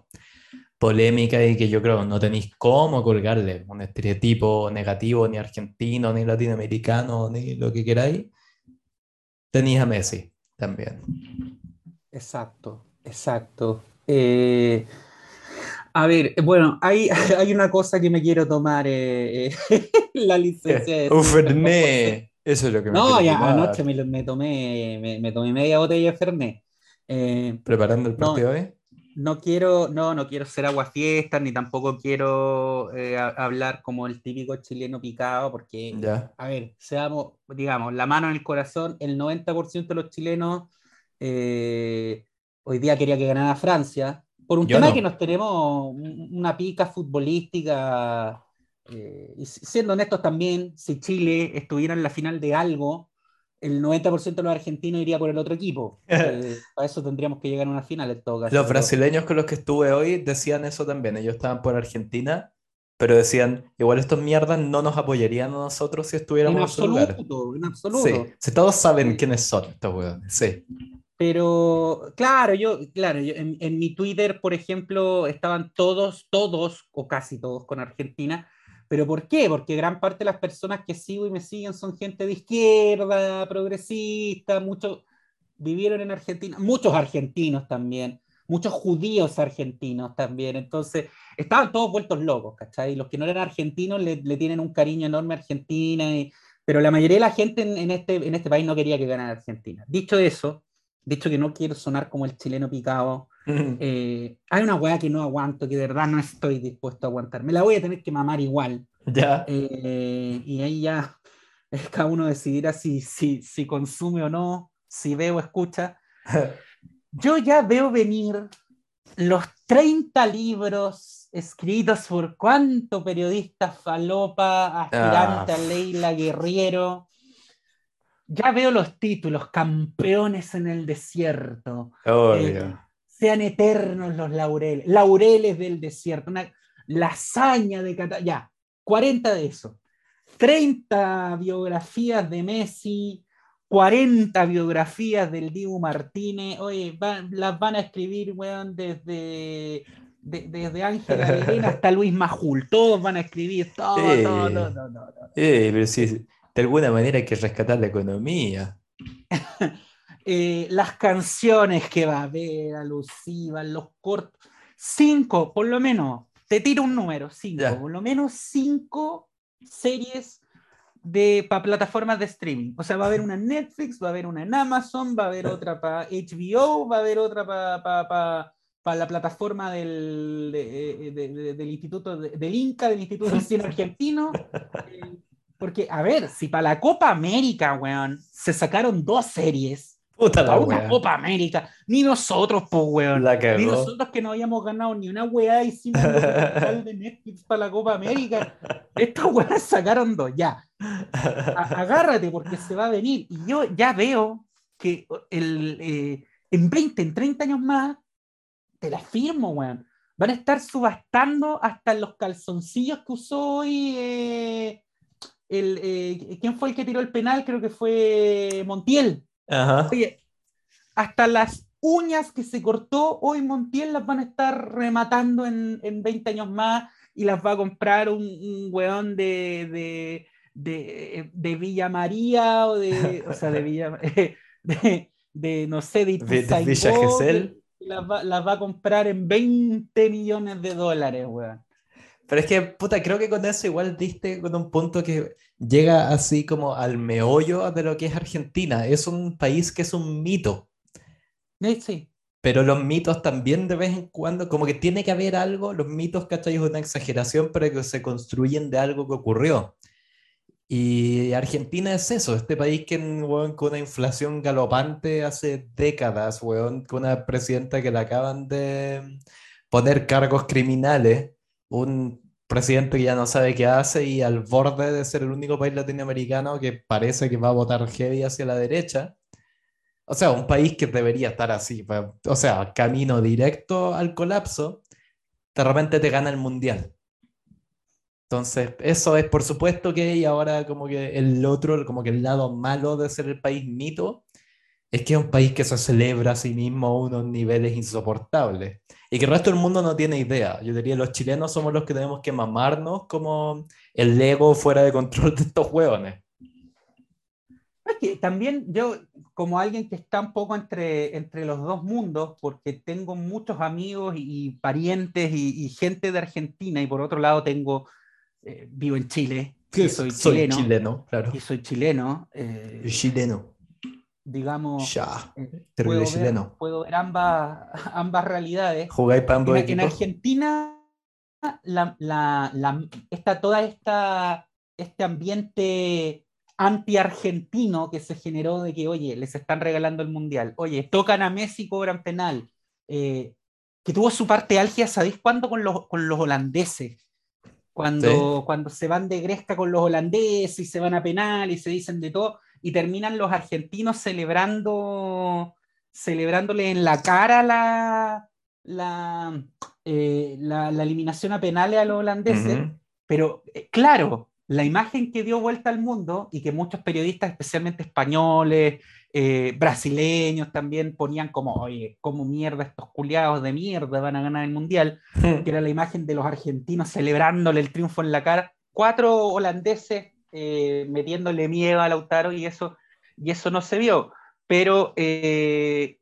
polémica y que yo creo no tenéis cómo colgarle un estereotipo negativo, ni argentino, ni latinoamericano, ni lo que queráis. Tenéis a Messi también. Exacto, exacto. Eh, a ver, bueno, hay, hay una cosa que me quiero tomar, eh, eh, la licencia. Un Fernet, eso es lo que me No, ya anoche me, me tomé, me, tomé media botella de Fernet. Eh, ¿Preparando el partido hoy? No quiero, no, no quiero ser aguafiestas, ni tampoco quiero hablar como el típico chileno picado, porque, ya. a ver, seamos, digamos, la mano en el corazón, el 90% de los chilenos hoy día quería que ganara Francia, por un tema que nos tenemos una pica futbolística, eh, y siendo honestos también, si Chile estuviera en la final de algo, el 90% de los argentinos iría por el otro equipo. Eh, para eso tendríamos que llegar a una final en todo caso. Los brasileños con los que estuve hoy decían eso también. Ellos estaban por Argentina, pero decían, igual estos mierdas no nos apoyarían a nosotros si estuviéramos en, absoluto, En absoluto. Sí, si todos saben quiénes son estos weones, sí. Pero, claro, yo, claro, en, en, mi Twitter, por ejemplo, estaban todos, todos, o casi todos con Argentina, ¿Pero por qué? Porque gran parte de las personas que sigo y me siguen son gente de izquierda, progresista, muchos vivieron en Argentina, muchos argentinos también, muchos judíos argentinos también. Entonces, estaban todos vueltos locos, ¿cachai? Los que no eran argentinos le, tienen un cariño enorme a Argentina, pero la mayoría de la gente en, este, en este país no quería que ganara Argentina. Dicho eso, dicho que no quiero sonar como el chileno picado, eh, hay una weá que no aguanto, que de verdad no estoy dispuesto a aguantar. Me la voy a tener que mamar igual. Ya. Eh, y ahí ya es cada uno decidirá si, si, si consume o no, si ve o escucha. Yo ya veo venir los 30 libros escritos por cuánto periodista falopa, aspirante a ah. Leila Guerriero. Ya veo los títulos, campeones en el desierto. Obvio. Sean eternos los laureles, laureles del desierto, una lasaña de Cataluña, ya, 40 de eso, 30 biografías de Messi, 40 biografías del Dibu Martínez, oye, las van a escribir, weón, desde, desde Ángela Elena hasta Luis Majul, todos van a escribir, todo, todo, todo, todo, pero sí, de alguna manera hay que rescatar la economía. Eh, las canciones que va a haber, alusivas, los cortos. Cinco, por lo menos, te tiro un número, cinco, por lo menos cinco series de para plataformas de streaming. O sea, va a haber una en Netflix, va a haber una en Amazon, va a haber otra para HBO, va a haber otra para para la plataforma del, del Instituto del Inca, del Instituto del Cine Argentino. Eh, porque, a ver, si para la Copa América, weón, se sacaron dos series Puta la una Copa América. Ni nosotros, pues, weón. Ni nosotros que no habíamos ganado ni una weá hicimos un de Netflix para la Copa América. Estos weas sacaron dos, ya. agárrate porque se va a venir. Y yo ya veo que el, eh, en 20, en 30 años más, te la firmo, weón. Van a estar subastando hasta los calzoncillos que usó hoy. Eh, el, eh, ¿Quién fue el que tiró el penal? Creo que fue Montiel. Oye, hasta las uñas que se cortó hoy Montiel las van a estar rematando en, en 20 años más y las va a comprar un, un weón de, de, de, de, Villa María o de, o sea, de Villa, de, de no sé, de, Villa Gesell. Las va, las va a comprar en 20 millones de dólares, weón. Pero es que, puta, creo que con eso igual diste con un punto que llega así como al meollo de lo que es Argentina. Es un país que es un mito. Sí. Pero los mitos también de vez en cuando, como que tiene que haber algo, los mitos, ¿cachai? Es una exageración, pero que se construyen de algo que ocurrió. Y Argentina es eso, este país que, con una inflación galopante hace décadas, weón, con una presidenta que le acaban de poner cargos criminales un presidente que ya no sabe qué hace y al borde de ser el único país latinoamericano que parece que va a votar heavy hacia la derecha. O sea, un país que debería estar así, o sea, camino directo al colapso, de repente te gana el mundial. Entonces, eso es por supuesto que y ahora como que el otro, como que el lado malo de ser el país mito, es que es un país que se celebra a sí mismo a unos niveles insoportables y que el resto del mundo no tiene idea. Yo diría, los chilenos somos los que tenemos que mamarnos como el ego fuera de control de estos hueones. Es que también yo, como alguien que está un poco entre, entre los dos mundos, porque tengo muchos amigos y, parientes y, gente de Argentina, y por otro lado tengo, eh, vivo en Chile, sí, soy, chileno, chileno, claro. Y soy chileno. Eh, chileno digamos, ya, eh, puedo, ver, puedo, ver, ambas, ambas realidades. Jugáis para ambos en, en, Argentina, la, la, la, está toda esta, este ambiente anti-argentino que se generó de que, oye, les están regalando el mundial, oye, tocan a Messi, cobran penal, eh, que tuvo su parte álgida, ¿sabéis cuándo? Con los, con los holandeses. Cuando, cuando se van de gresca con los holandeses y se van a penal y se dicen de todo, y terminan los argentinos celebrando, celebrándole en la cara la, la, eh, la, eliminación a penales a los holandeses. Pero eh, claro, la imagen que dio vuelta al mundo y que muchos periodistas, especialmente españoles, eh, brasileños también ponían como, oye, como mierda estos culiados de mierda van a ganar el mundial, que era la imagen de los argentinos celebrándole el triunfo en la cara, cuatro holandeses eh, metiéndole miedo a Lautaro y eso, y eso no se vio. Pero eh,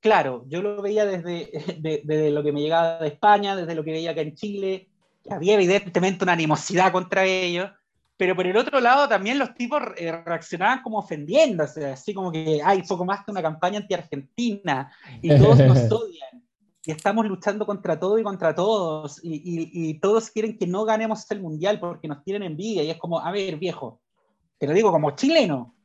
claro, yo lo veía desde, desde lo que me llegaba de España, desde lo que veía acá en Chile, había evidentemente una animosidad contra ellos, pero por el otro lado también los tipos eh, reaccionaban como ofendiéndose, así como que hay poco más que una campaña anti-Argentina y todos nos odian y estamos luchando contra todo y contra todos y, y, todos quieren que no ganemos el mundial porque nos tienen envidia y es como, a ver viejo, te lo digo como chileno,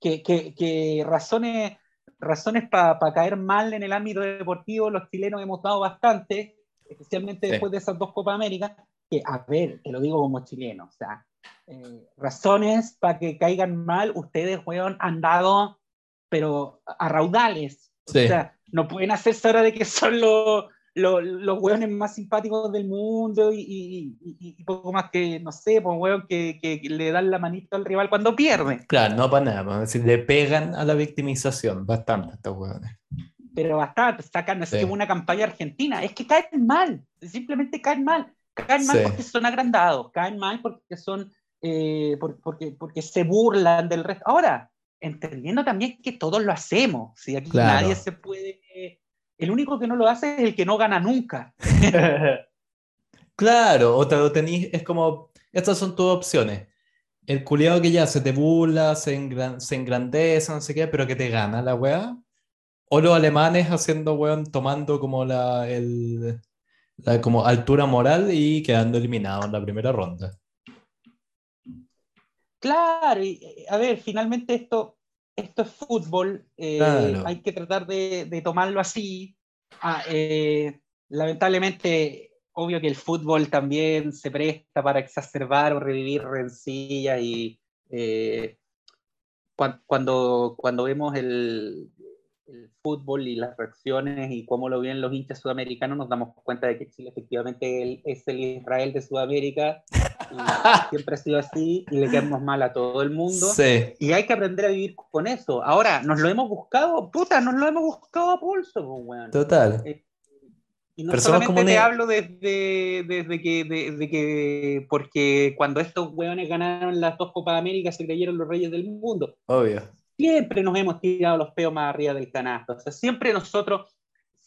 que, que, que razones, razones para caer mal en el ámbito deportivo los chilenos hemos dado bastante especialmente después de esas dos Copas América, que, a ver, te lo digo como chileno, o sea, eh, razones para que caigan mal, ustedes, weón, han dado, pero a raudales. O sea, no pueden hacerse ahora de que son los, los, los weones más simpáticos del mundo y, y, poco más que, no sé, pues weón, que, que, le dan la manita al rival cuando pierde. Claro, no para nada, pues, decir, le pegan a la victimización bastante estos weones pero bastante, sacan así como una campaña argentina. Es que caen mal, simplemente caen mal. Caen mal porque son agrandados, caen mal porque son, eh, porque, porque se burlan del resto. Ahora, entendiendo también que todos lo hacemos, si aquí nadie se puede... el único que no lo hace es el que no gana nunca. claro, o te tenéis, es como, estas son tus opciones. El culiado que ya se te burla, se, engrandece, no sé qué, pero que te gana la weá, o los alemanes haciendo, weón, tomando como la, el, como altura moral y quedando eliminados en la primera ronda. Claro, y, a ver, finalmente esto, esto es fútbol, eh, hay que tratar de, tomarlo así. Ah, eh, lamentablemente, obvio que el fútbol también se presta para exacerbar o revivir rencillas y eh, cuando, cuando vemos el, el fútbol y las reacciones y cómo lo ven los hinchas sudamericanos, nos damos cuenta de que Chile efectivamente es el Israel de Sudamérica. Siempre ha sido así y le quedamos mal a todo el mundo. Y hay que aprender a vivir con eso. Ahora, ¿nos lo hemos buscado? Puta, nos lo hemos buscado a pulso, pues, Total. Eh, y no solamente te hablo desde, desde, que, de, que, porque cuando estos weones ganaron las dos Copas América se creyeron los reyes del mundo. Obvio siempre nos hemos tirado los peos más arriba del canasto. O sea, siempre nosotros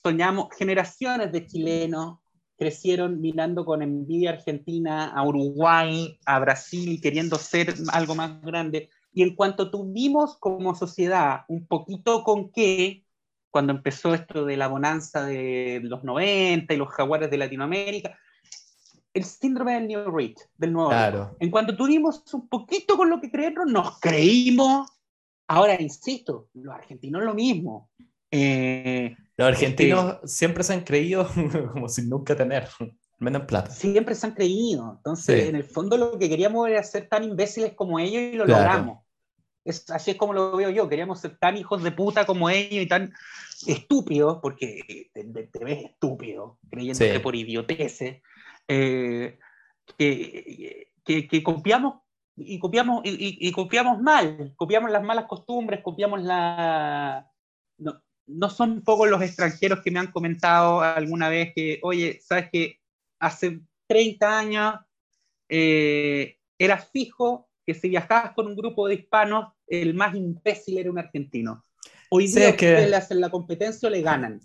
soñamos, generaciones de chilenos crecieron mirando con envidia a Argentina, a Uruguay, a Brasil, queriendo ser algo más grande. Y en cuanto tuvimos como sociedad un poquito con qué, cuando empezó esto de la bonanza de los 90 y los jaguares de Latinoamérica, el síndrome del New Rich, del nuevo. Claro. En cuanto tuvimos un poquito con lo que creernos, nos creímos Ahora, insisto, los argentinos lo mismo. Eh, los argentinos siempre se han creído como sin nunca tener, menos plata. Siempre se han creído. Entonces, en el fondo lo que queríamos era ser tan imbéciles como ellos y lo logramos. Es, así es como lo veo yo. Queríamos ser tan hijos de puta como ellos y tan estúpidos, porque te, ves estúpido, creyéndote por idioteces, eh, que, que, que, confiamos y copiamos, y, copiamos mal, copiamos las malas costumbres, copiamos la... No, son pocos los extranjeros que me han comentado alguna vez que, oye, sabes que hace 30 años eh, era fijo que si viajabas con un grupo de hispanos, el más imbécil era un argentino. Hoy día que le hacen la competencia o le ganan.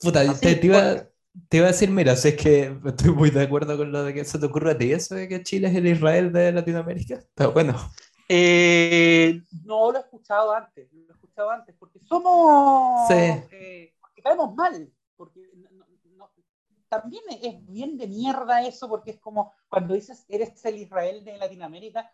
Puta, te, iba, te iba a decir, mira, si es que estoy muy de acuerdo con lo de que se te ocurre a ti, eso de que Chile es el Israel de Latinoamérica. Pero bueno. Eh, no lo he escuchado antes, lo he escuchado antes, porque somos. Sí. Eh, porque caemos mal. Porque también es bien de mierda eso, porque es como cuando dices eres el Israel de Latinoamérica,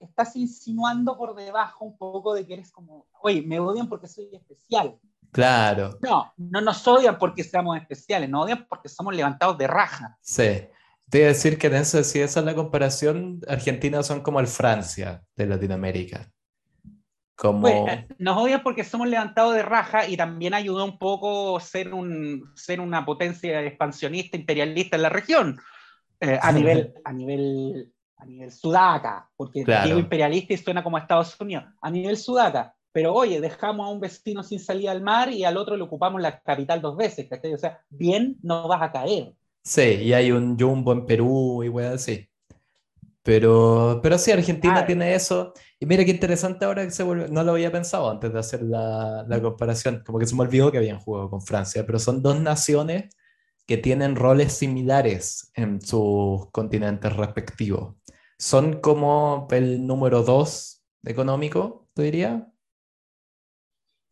estás insinuando por debajo un poco de que eres como, oye, me odian porque soy especial. Claro. No, no nos odian porque seamos especiales, nos odian porque somos levantados de raja. Sí. Te iba a decir que en eso, si esa es la comparación, Argentina son como el Francia de Latinoamérica. Como... Eh, nos odian porque somos levantados de raja y también ayudó un poco ser, un, ser una potencia expansionista, imperialista en la región, eh, a, nivel, a, nivel, a nivel sudaca, porque digo imperialista y suena como Estados Unidos, a nivel sudaca. Pero oye, dejamos a un vecino sin salida al mar y al otro le ocupamos la capital dos veces, O sea, bien no vas a caer. Sí, y hay un jumbo en Perú y weá así. Pero, pero sí, Argentina tiene eso. Y mira qué interesante ahora que se vuelve. No lo había pensado antes de hacer la, la, comparación. Como que se me olvidó que habían jugado con Francia. Pero son dos naciones que tienen roles similares en sus continentes respectivos. Son como el número dos económico, te diría.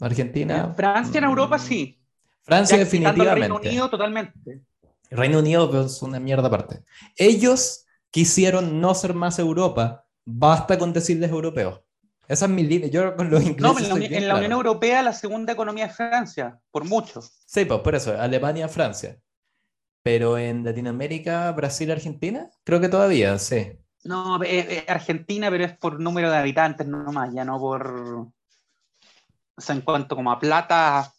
Argentina. Francia en Europa sí. Francia definitivamente. Reino Unido totalmente. Reino Unido es una mierda aparte. Ellos quisieron no ser más Europa, basta con decirles europeos. Esa es mi línea. Yo con los ingleses. No, en, la, Unión Europea la segunda economía es Francia, por mucho. Sí, pues por eso, Alemania, Francia. Pero en Latinoamérica, Brasil, Argentina, creo que todavía, sí. No, Argentina, pero es por número de habitantes nomás, ya no por. O sea, en cuanto como a plata,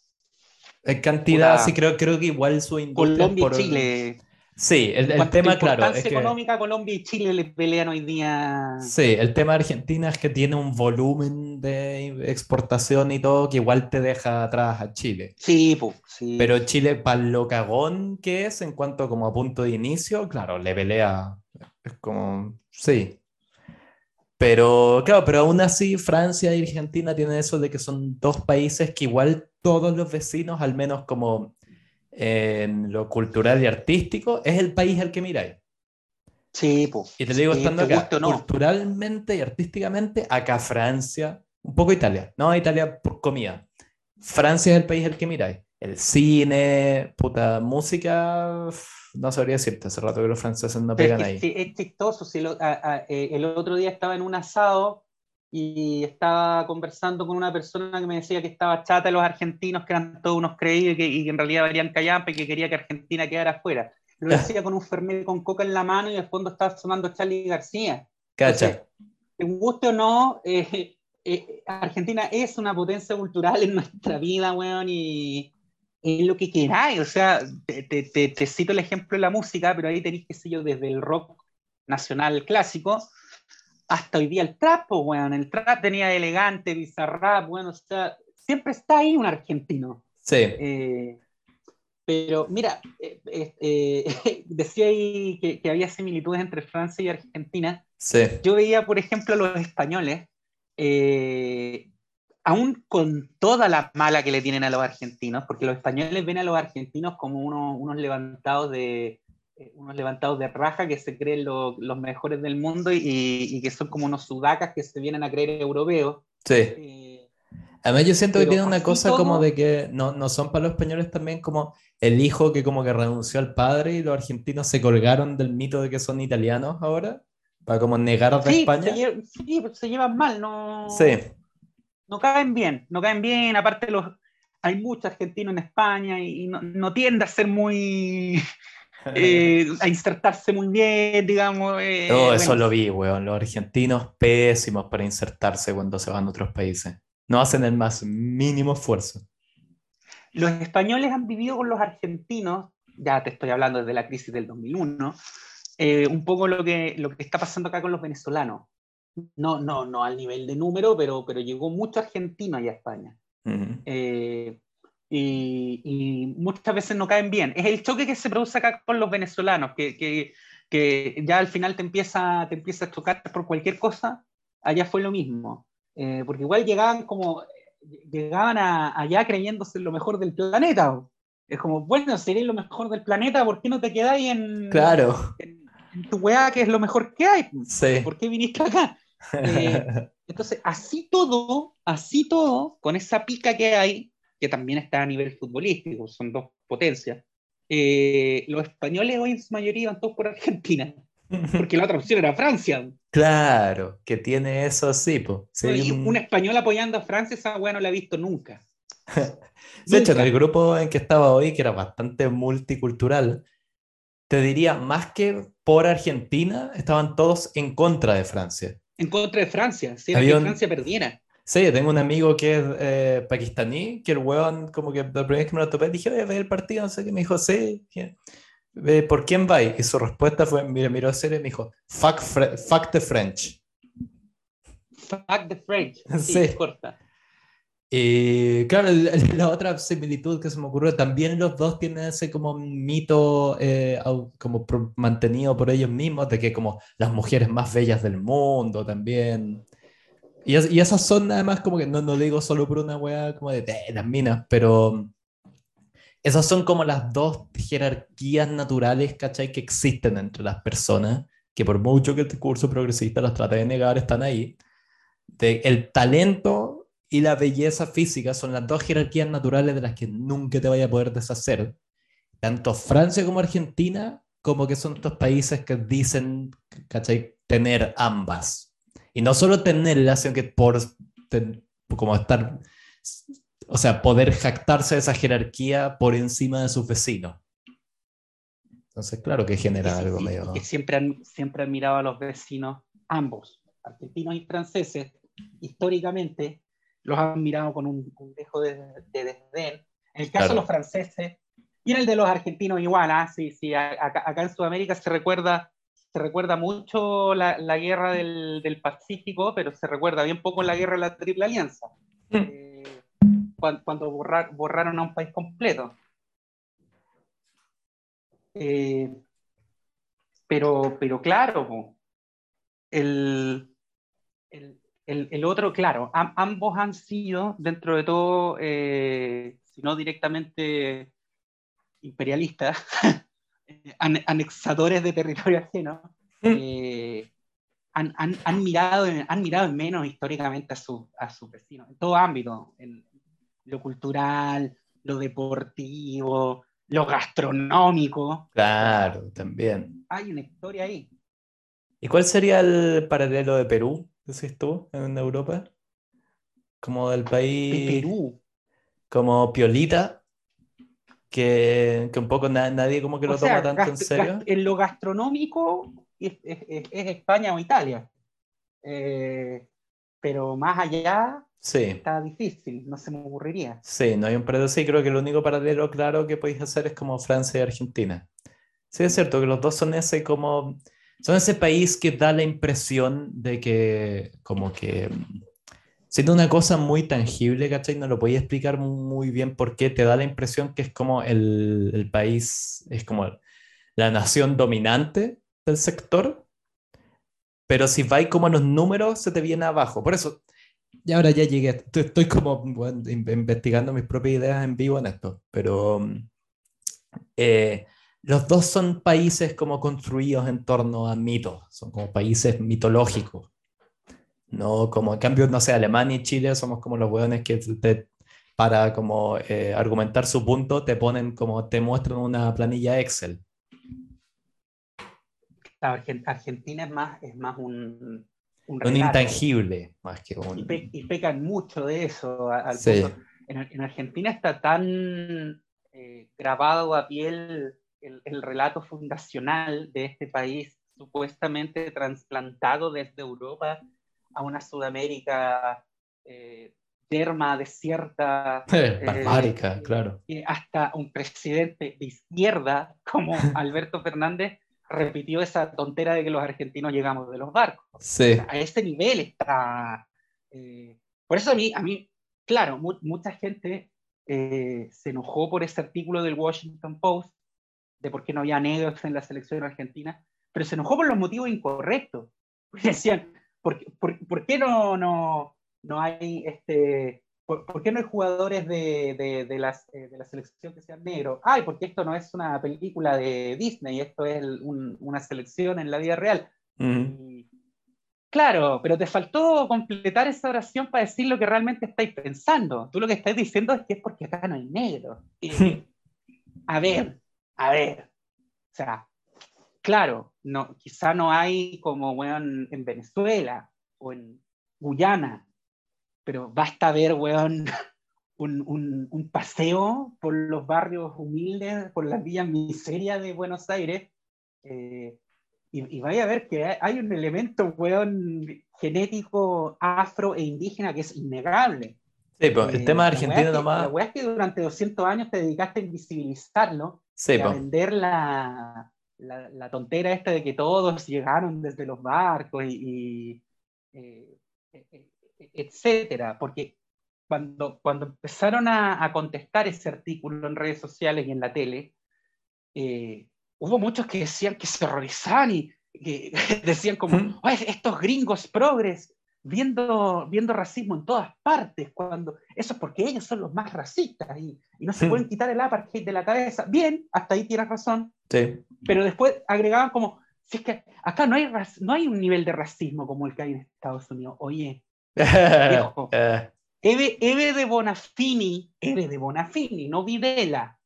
en cantidad, sí, creo, creo que igual su industria. Colombia y Chile. Sí, el, tema, claro. Es que... económica, Colombia y Chile le pelean hoy día. Sí, el tema de Argentina es que tiene un volumen de exportación y todo que igual te deja atrás a Chile. Sí, pues, sí. Pero Chile, para lo cagón que es en cuanto como a punto de inicio, claro, le pelea. Es como, sí. Pero, claro, pero aún así Francia y Argentina tienen eso de que son dos países que igual todos los vecinos, al menos como en lo cultural y artístico, es el país al que miráis. Sí, pues. Y te digo, estando acá, culturalmente y artísticamente, acá Francia, un poco Italia, no Italia por comida. Francia es el país al que miráis. El cine, puta música, no sabría decirte, hace rato que los franceses no pegan ahí. Es, chistoso, si eh, el otro día estaba en un asado y estaba conversando con una persona que me decía que estaba chata de los argentinos, que eran todos unos creídos y que, en realidad valían callampa y que quería que Argentina quedara afuera. Lo decía con un fernet con coca en la mano y de fondo estaba sonando Charlie García. Cacha. te guste o no, eh, eh, Argentina es una potencia cultural en nuestra vida, weón, y, es lo que queráis. O sea, te, te, te, cito el ejemplo de la música, pero ahí tenéis, qué sé yo, desde el rock nacional clásico hasta hoy día el trap, pues, weón. El trap tenía elegante, bizarrap, bueno, o sea, siempre está ahí un argentino. Sí. Eh, pero mira, eh, eh, decía ahí que, que, había similitudes entre Francia y Argentina. Sí. Yo veía, por ejemplo, a los españoles, aún con toda la mala que le tienen a los argentinos, porque los españoles ven a los argentinos como unos, unos levantados de, eh, unos levantados de raja que se creen los mejores del mundo y, que son como unos sudacas que se vienen a creer europeos. Sí. Eh, Además yo siento que tiene una cosa como de que no, no, son para los españoles también como el hijo que como que renunció al padre y los argentinos se colgaron del mito de que son italianos ahora para como negar de España. sí, se llevan mal, no, sí. No caen bien, no caen bien, aparte los, hay muchos argentinos en España y, no, no tiende a ser muy eh, a insertarse muy bien, digamos. Eh, Todo eso lo vi, weón. Los argentinos pésimos para insertarse cuando se van a otros países. No hacen el más mínimo esfuerzo. Los españoles han vivido con los argentinos, ya te estoy hablando desde la crisis del 2001, eh, un poco lo que, lo que está pasando acá con los venezolanos. No, no, no al nivel de número, pero, pero llegó mucho argentino allá a España y, muchas veces no caen bien. Es el choque que se produce acá con los venezolanos, que, que, que ya al final te empieza, te empieza a chocar por cualquier cosa. Allá fue lo mismo, eh, porque igual llegaban como, llegaban allá creyéndose lo mejor del planeta. Es como, bueno, seréis lo mejor del planeta, ¿por qué no te quedáis en, claro. en, tu weá que es lo mejor que hay? Sí. ¿Por qué viniste acá? Eh, entonces, así todo, así todo, con esa pica que hay, que también está a nivel futbolístico, son dos potencias. Eh, los españoles hoy en su mayoría van todos por Argentina. porque la otra opción era Francia. Claro, que tiene eso sí, pues. un... español apoyando a Francia, esa weá no la he visto nunca. de hecho, en el grupo en que estaba hoy, que era bastante multicultural, te diría, más que por Argentina, estaban todos en contra de Francia. En contra de Francia, si era que Francia perdiera. Sí, tengo un amigo que es eh, pakistaní, que el weón, como que la primera vez que me lo topé, dije, voy a ver el partido, no sé qué, me dijo, sí, ¿por quién va? Y su respuesta fue, mira, miró a serio y me dijo, fuck, fuck the French. Fuck the French. Sí, corta. Y claro, la otra similitud que se me ocurrió, también los dos tienen ese como mito eh, como mantenido por ellos mismos, de que como las mujeres más bellas del mundo también. Y, y esas son además como que, no, no digo solo por una wea como de, las minas, pero esas son como las dos jerarquías naturales, ¿cachai? Que existen entre las personas, que por mucho que el discurso progresista las trate de negar, están ahí. De, el talento y la belleza física son las dos jerarquías naturales de las que nunca te vaya a poder deshacer. Tanto Francia como Argentina, como que son estos países que dicen, ¿cachai? Tener ambas. Y no solo tenerlas, sino que por como estar, o sea, poder jactarse de esa jerarquía por encima de sus vecinos. Entonces, claro que genera algo medio... Que siempre han, siempre han mirado a los vecinos, ambos, argentinos y franceses, históricamente, los han mirado con un, dejo de, desdén. En el caso de los franceses, y en el de los argentinos igual, ¿ah? sí, sí, acá, en Sudamérica se recuerda, se recuerda mucho la, la guerra del, del, Pacífico, pero se recuerda bien poco la guerra de la Triple Alianza, mm. eh, cuando, borrar, borraron a un país completo. Eh, pero, pero claro, el, el, el, otro, claro, ambos han sido, dentro de todo, eh, si no directamente imperialistas, anexadores de territorio ajeno, eh, han, mirado, han mirado en menos históricamente a sus a su vecinos, en todo ámbito, en lo cultural, lo deportivo, lo gastronómico. Claro, también. Hay una historia ahí. ¿Y cuál sería el paralelo de Perú? Decís tú, en Europa? Como del país. Perú. Como Piolita, que, que un poco nadie como que lo toma tanto en serio. En lo gastronómico es, España o Italia. Eh, pero más allá sí. está difícil, no se me ocurriría. Sí, no hay un paralelo. Sí, creo que el único paralelo claro que podéis hacer es como Francia y Argentina. Sí, es cierto que los dos son ese como son ese país que da la impresión de que, como que, siendo una cosa muy tangible, ¿cachai? No lo podía explicar muy bien por qué, te da la impresión que es como el, el país, es como la nación dominante del sector, pero si vais como a los números, se te viene abajo. Por eso, y ahora ya llegué, estoy, como investigando mis propias ideas en vivo en esto, pero... Eh, los dos son países como construidos en torno a mitos, son como países mitológicos. No como en cambio, no sé, Alemania y Chile somos como los hueones que para como eh, argumentar su punto te ponen como te muestran una planilla Excel. Argentina es más, es más un, un, intangible, más que un... y, pecan mucho de eso. en, Argentina está tan eh, grabado a piel el, relato fundacional de este país supuestamente trasplantado desde Europa a una Sudamérica eh, derma, desierta. Eh, barbárica, claro. Y hasta un presidente de izquierda como Alberto Fernández repitió esa tontera de que los argentinos llegamos de los barcos. Sí. a este nivel está... Eh, por eso a mí, a mí claro, mucha gente se enojó por ese artículo del Washington Post de por qué no había negros en la selección argentina, pero se enojó por los motivos incorrectos. Decían, ¿por, por, por qué no, no, no hay este, por, qué no hay jugadores de, de, de, las, eh, de la selección que sean negros? Ay, porque esto no es una película de Disney, esto es una selección en la vida real. claro, pero te faltó completar esa oración para decir lo que realmente estáis pensando. Tú lo que estás diciendo es que es porque acá no hay negros. a ver, a ver, o sea, claro, no, quizá no hay como weón, en Venezuela o en Guyana, pero basta ver, weón, un, un, paseo por los barrios humildes, por las villas miserias de Buenos Aires, eh, y, vaya a ver que hay un elemento, weón, genético afro e indígena que es innegable. Sí, pues, el tema de Argentina nomás. La weá es que durante 200 años te dedicaste a invisibilizarlo, a vender la, la, la, tontera esta de que todos llegaron desde los barcos y, eh, e, e, e, etcétera, porque cuando, cuando empezaron a, a, contestar ese artículo en redes sociales y en la tele, eh, hubo muchos que decían que se horrorizaban y que decían como, estos gringos progres viendo, viendo racismo en todas partes, cuando eso es porque ellos son los más racistas y, y no se pueden quitar el apartheid de la cabeza. Bien, hasta ahí tienes razón. Sí. Pero después agregaban como, si es que acá no hay, no hay un nivel de racismo como el que hay en Estados Unidos. Oye, viejo, eh. Eve, Eve de Bonafini, Eve de Bonafini, no Videla,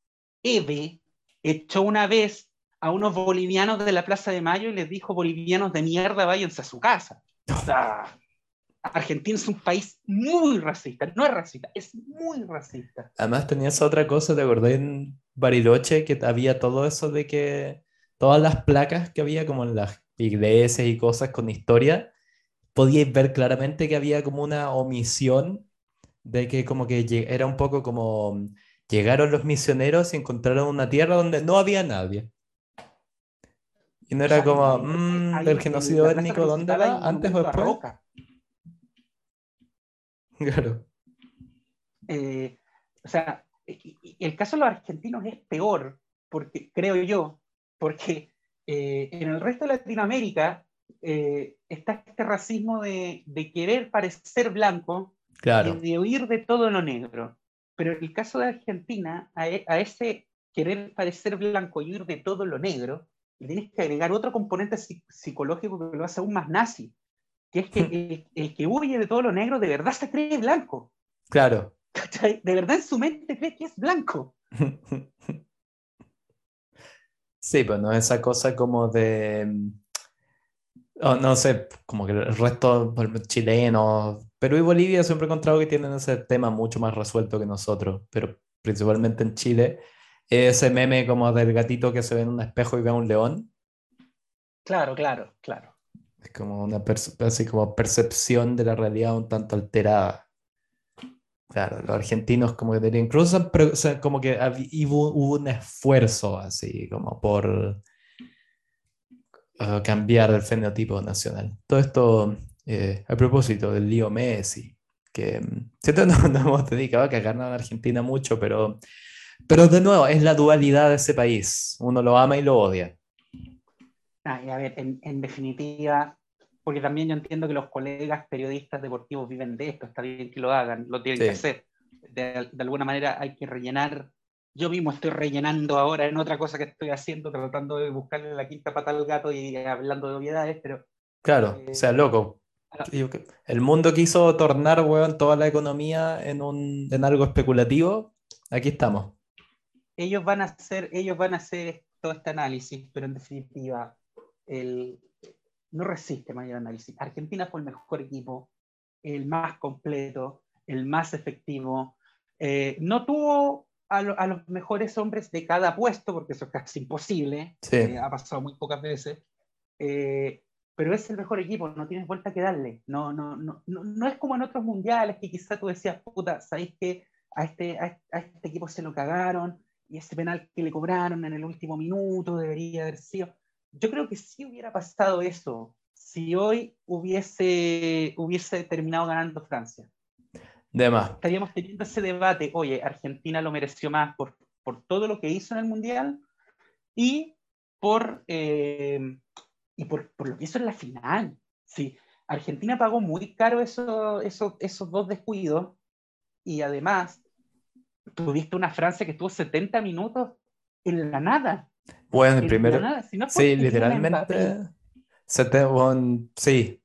Eve echó una vez a unos bolivianos de la Plaza de Mayo y les dijo, bolivianos de mierda, váyanse a su casa. Argentina es un país muy racista, no es racista, es muy racista. Además tenías otra cosa, ¿te acordás en Bariloche que había todo eso de que todas las placas que había como en las iglesias y cosas con historia, podíais ver claramente que había como una omisión de que como que era un poco como llegaron los misioneros y encontraron una tierra donde no había nadie. Y no era como, mmm, el genocidio étnico, ¿dónde va? ¿Antes o después? Claro. Eh, o sea, el caso de los argentinos es peor, porque creo yo, porque eh, en el resto de Latinoamérica eh, está este racismo de, de, querer parecer blanco claro. y de huir de todo lo negro. Pero en el caso de Argentina, a, e, a ese querer parecer blanco y huir de todo lo negro, tienes que agregar otro componente psicológico que lo hace aún más nazi, que es que el, que huye de todo lo negro de verdad se cree blanco. Claro. De verdad en su mente cree que es blanco. Sí, pues no esa cosa como de, oh, no sé, como que el resto chileno, Perú y Bolivia siempre he encontrado que tienen ese tema mucho más resuelto que nosotros, pero principalmente en Chile ese meme como del gatito que se ve en un espejo y ve a un león. Claro, claro, claro. Es como una así como percepción de la realidad un tanto alterada. Claro, los argentinos como que tenían, incluso como que hubo, un esfuerzo así como por uh, cambiar el fenotipo nacional. Todo esto eh, a propósito del lío Messi, que mm, siento no, no hemos dedicado a cagar a Argentina mucho, pero pero de nuevo, es la dualidad de ese país. Uno lo ama y lo odia. A ver, en, definitiva, porque también yo entiendo que los colegas periodistas deportivos viven de esto, está bien que lo hagan, lo tienen que hacer. De, alguna manera hay que rellenar. Yo mismo estoy rellenando ahora en otra cosa que estoy haciendo, tratando de buscarle la quinta pata al gato y hablando de obviedades, pero... Claro, o sea, loco. El mundo quiso tornar, weón, toda la economía en, un, en algo especulativo. Aquí estamos ellos van a hacer, ellos van a hacer todo este análisis, pero en definitiva, el, no resiste mayor análisis. Argentina fue el mejor equipo, el más completo, el más efectivo. Eh, no tuvo a, los mejores hombres de cada puesto, porque eso es casi imposible, eh, ha pasado muy pocas veces, eh, pero es el mejor equipo, no tienes vuelta que darle. No, no, no, no, es como en otros mundiales que quizá tú decías, puta, ¿sabéis que a este, a este equipo se lo cagaron? y ese penal que le cobraron en el último minuto debería haber sido. Yo creo que sí hubiera pasado eso si hoy hubiese, hubiese terminado ganando Francia. De más. Estaríamos teniendo ese debate, oye, Argentina lo mereció más por, por todo lo que hizo en el Mundial y por, eh, y por, por, lo que hizo en la final. Sí, Argentina pagó muy caro eso, eso, esos dos descuidos y además tuviste una Francia que estuvo 70 minutos en la nada. Bueno, el primero. sí, literalmente. sí.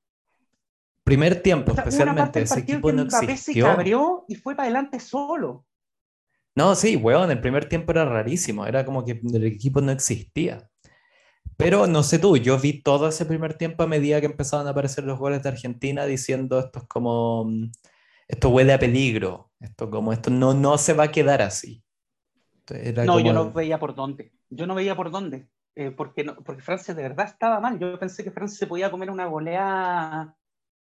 Primer tiempo, especialmente. Ese equipo no existió. se abrió y fue para adelante solo. No, sí, weón, el primer tiempo era rarísimo. Era como que el equipo no existía. Pero no sé tú, yo vi todo ese primer tiempo a medida que empezaban a aparecer los goles de Argentina diciendo esto es como, mm, esto huele a peligro, esto como, esto no, no se va a quedar así. No, yo no veía por dónde, yo no veía por dónde, eh, porque, no, porque Francia de verdad estaba mal, yo pensé que Francia se podía comer una goleada,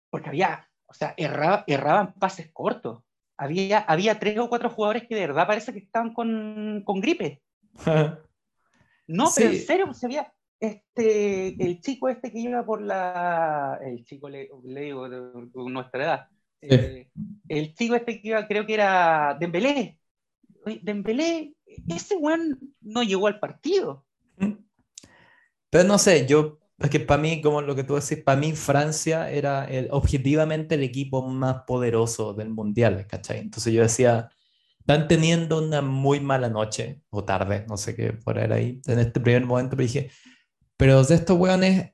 porque había, o sea, erraba, erraban pases cortos, había, había tres o cuatro jugadores que de verdad parece que estaban con, con gripe. no, pero en serio, se había, este, el chico este que iba por la, el chico le, digo de, nuestra edad, eh, el chico este que iba, creo que era Dembélé, Dembélé, ese weón no llegó al partido. Pero no sé, yo, es que para mí, como lo que tú decís, para mí Francia era el, objetivamente el equipo más poderoso del mundial, ¿cachai? Entonces yo decía, están teniendo una muy mala noche, o tarde, no sé qué por ahí, en este primer momento, pero dije, pero de estos weones,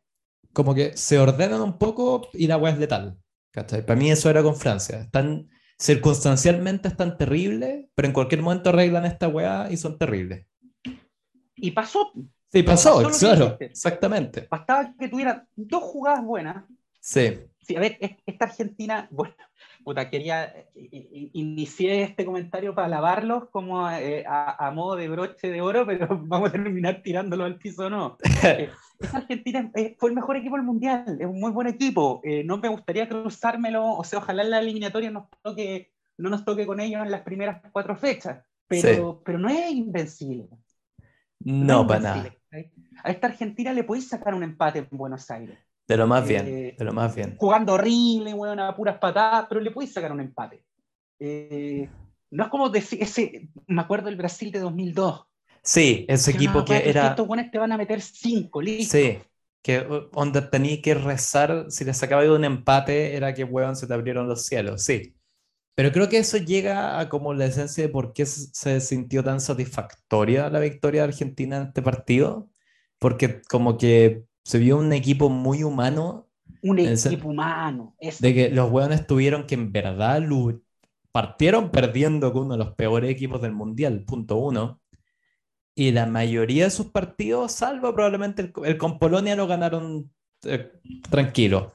como que se ordenan un poco y la weá es letal. ¿cachai? Para mí eso era con Francia. Están, circunstancialmente están terribles, pero en cualquier momento arreglan esta weá y son terribles. Y pasó. Sí, pasó, claro, exactamente. Bastaba que tuviera dos jugadas buenas. Sí. Sí, a ver, esta Argentina, bueno, puta, quería, eh, eh, inicié este comentario para alabarlos como eh, a, modo de broche de oro, pero vamos a terminar tirándolo al piso no. esta Argentina fue el mejor equipo del Mundial, es un muy buen equipo. no me gustaría cruzármelo, o sea, ojalá en la eliminatoria nos toque, no nos toque con ellos en las primeras cuatro fechas, pero, pero no es invencible. No, para nada. A esta Argentina le podéis sacar un empate en Buenos Aires. De lo más bien, eh, de lo más bien. Jugando horrible, bueno, a puras patadas, pero le puedes sacar un empate. Eh, no es como decir, ese, me acuerdo del Brasil de 2002. Sí, ese equipo que era... Estos buenos te van a meter cinco, listo. Sí, que donde tenías que rezar, si le sacaba de un empate, era que, weón, se te abrieron los cielos, sí. Pero creo que eso llega a como la esencia de por qué se sintió tan satisfactoria la victoria de Argentina en este partido, porque como que se vio un equipo muy humano. Un equipo humano. De que los hueones tuvieron que en verdad partieron perdiendo con uno de los peores equipos del mundial, punto uno. Y la mayoría de sus partidos, salvo probablemente el, con Polonia, lo ganaron eh, tranquilo.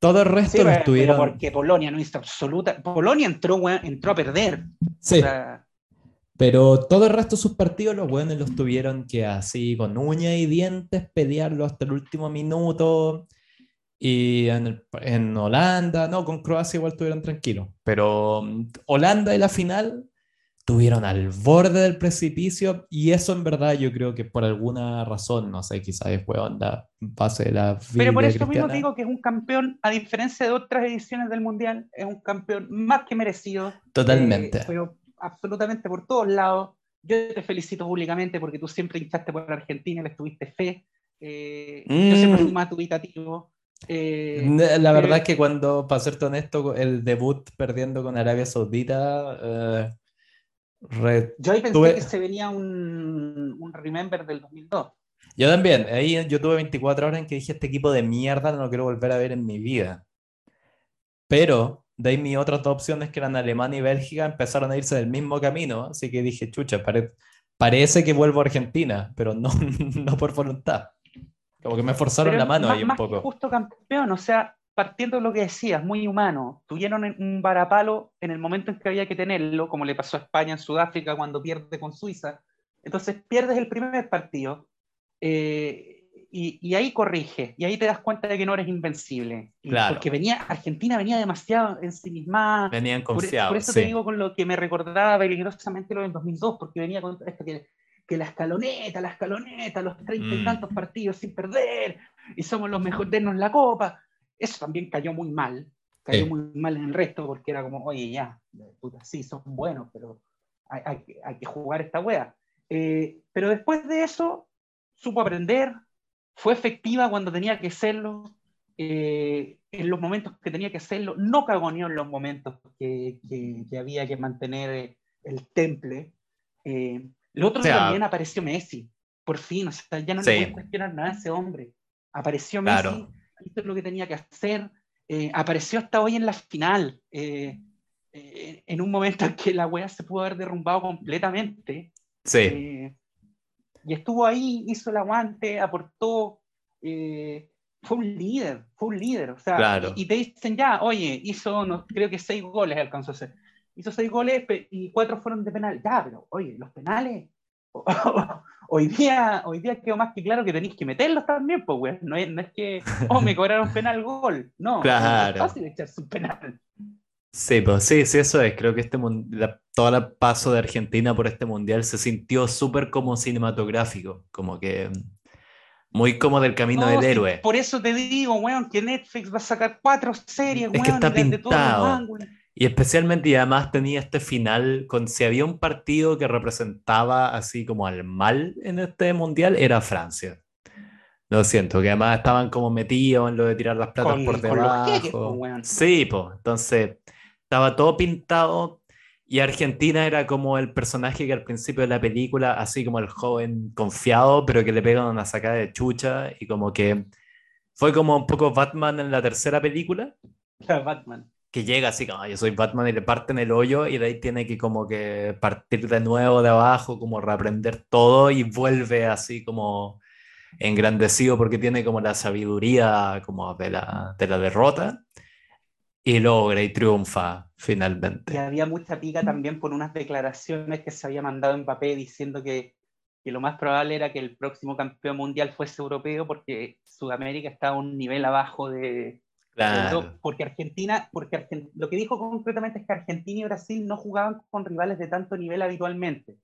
Todo el resto lo estuvieron. Porque Polonia no hizo absoluta. Polonia entró, entró a perder. Sí. Pero todo el resto de sus partidos, los buenos los tuvieron que así, con uñas y dientes, pelearlo hasta el último minuto. Y en, en, Holanda, no, con Croacia igual estuvieron tranquilos. Pero mm, Holanda y la final tuvieron al borde del precipicio. Y eso en verdad yo creo que por alguna razón, no sé, quizás fue onda base de la Pero por eso mismo digo que es un campeón, a diferencia de otras ediciones del Mundial, es un campeón más que merecido. Totalmente. Eh, absolutamente por todos lados. Yo te felicito públicamente porque tú siempre hinchaste por Argentina, le tuviste fe. Eh, yo siempre fui mm. más dubitativo. Eh, la verdad es que cuando, para serte honesto, el debut perdiendo con Arabia Saudita. Yo ahí pensé que se venía un, un Remember del 2002. Yo también, ahí yo tuve 24 horas en que dije: Este equipo de mierda no lo quiero volver a ver en mi vida. Pero de ahí mis otras dos opciones, que eran Alemania y Bélgica, empezaron a irse del mismo camino. Así que dije, chucha, parece que vuelvo a Argentina, pero no, no por voluntad. Como que me forzaron la mano ahí un poco. justo campeón, o sea, partiendo de lo que decías, muy humano. Tuvieron un varapalo en el momento en que había que tenerlo, como le pasó a España en Sudáfrica cuando pierde con Suiza. Entonces pierdes el primer partido. Eh, y, ahí corrige, y ahí te das cuenta de que no eres invencible. Porque venía, Argentina venía demasiado en sí misma. Venían confiados. Por, eso te digo con lo que me recordaba peligrosamente lo del 2002, porque venía con esto que, que la escaloneta, la escaloneta, los treinta y mm. tantos partidos sin perder, y somos los mejores, de la copa. Eso también cayó muy mal, cayó muy mal en el resto, porque era como, oye, ya, puta, sí, son buenos, pero hay, hay, hay que jugar esta wea. Eh, pero después de eso, supo aprender, fue efectiva cuando tenía que serlo, eh, en los momentos que tenía que hacerlo, no cagoneó en los momentos que, que, había que mantener eh, el temple. Eh, lo otro también apareció Messi, por fin, o sea, ya no le puedo cuestionar nada a ese hombre. Apareció Messi, hizo lo que tenía que hacer, apareció hasta hoy en la final, en un momento en que la wea se pudo haber derrumbado completamente. Sí. Y estuvo ahí, hizo el aguante, aportó, eh, fue un líder, fue un líder, o sea, y, te dicen ya, oye, hizo, no, creo que seis goles alcanzó a hacer, hizo seis goles y cuatro fueron de penal, ya, pero oye, los penales, hoy día, hoy día quedó más que claro que tenéis que meterlos también, pues, güey, no es, no es que, oh, me cobraron penal gol, no, claro. es fácil echarse un penal. Sí, pues sí, sí, eso es. Creo que este todo el paso de Argentina por este mundial se sintió súper como cinematográfico, como que muy como del camino del héroe. Por eso te digo, weón, que Netflix va a sacar cuatro series, es que está pintado. Y especialmente, y además tenía este final, con si había un partido que representaba así como al mal en este mundial, era Francia. Lo siento, que además estaban como metidos en lo de tirar las platas por debajo. sí, pues, entonces estaba todo pintado y Argentina era como el personaje que al principio de la película, así como el joven confiado, pero que le pegan una sacada de chucha y como que fue como un poco Batman en la tercera película. Batman. Que llega así como, yo soy Batman y le parten el hoyo y de ahí tiene que como que partir de nuevo de abajo, como reaprender todo y vuelve así como engrandecido porque tiene como la sabiduría como de la, de la derrota y logra y triunfa finalmente. Y había mucha pica también por unas declaraciones que se había mandado en papel diciendo que, que, lo más probable era que el próximo campeón mundial fuese europeo porque Sudamérica estaba a un nivel abajo de... Claro. porque Argentina, porque lo que dijo concretamente es que Argentina y Brasil no jugaban con rivales de tanto nivel habitualmente.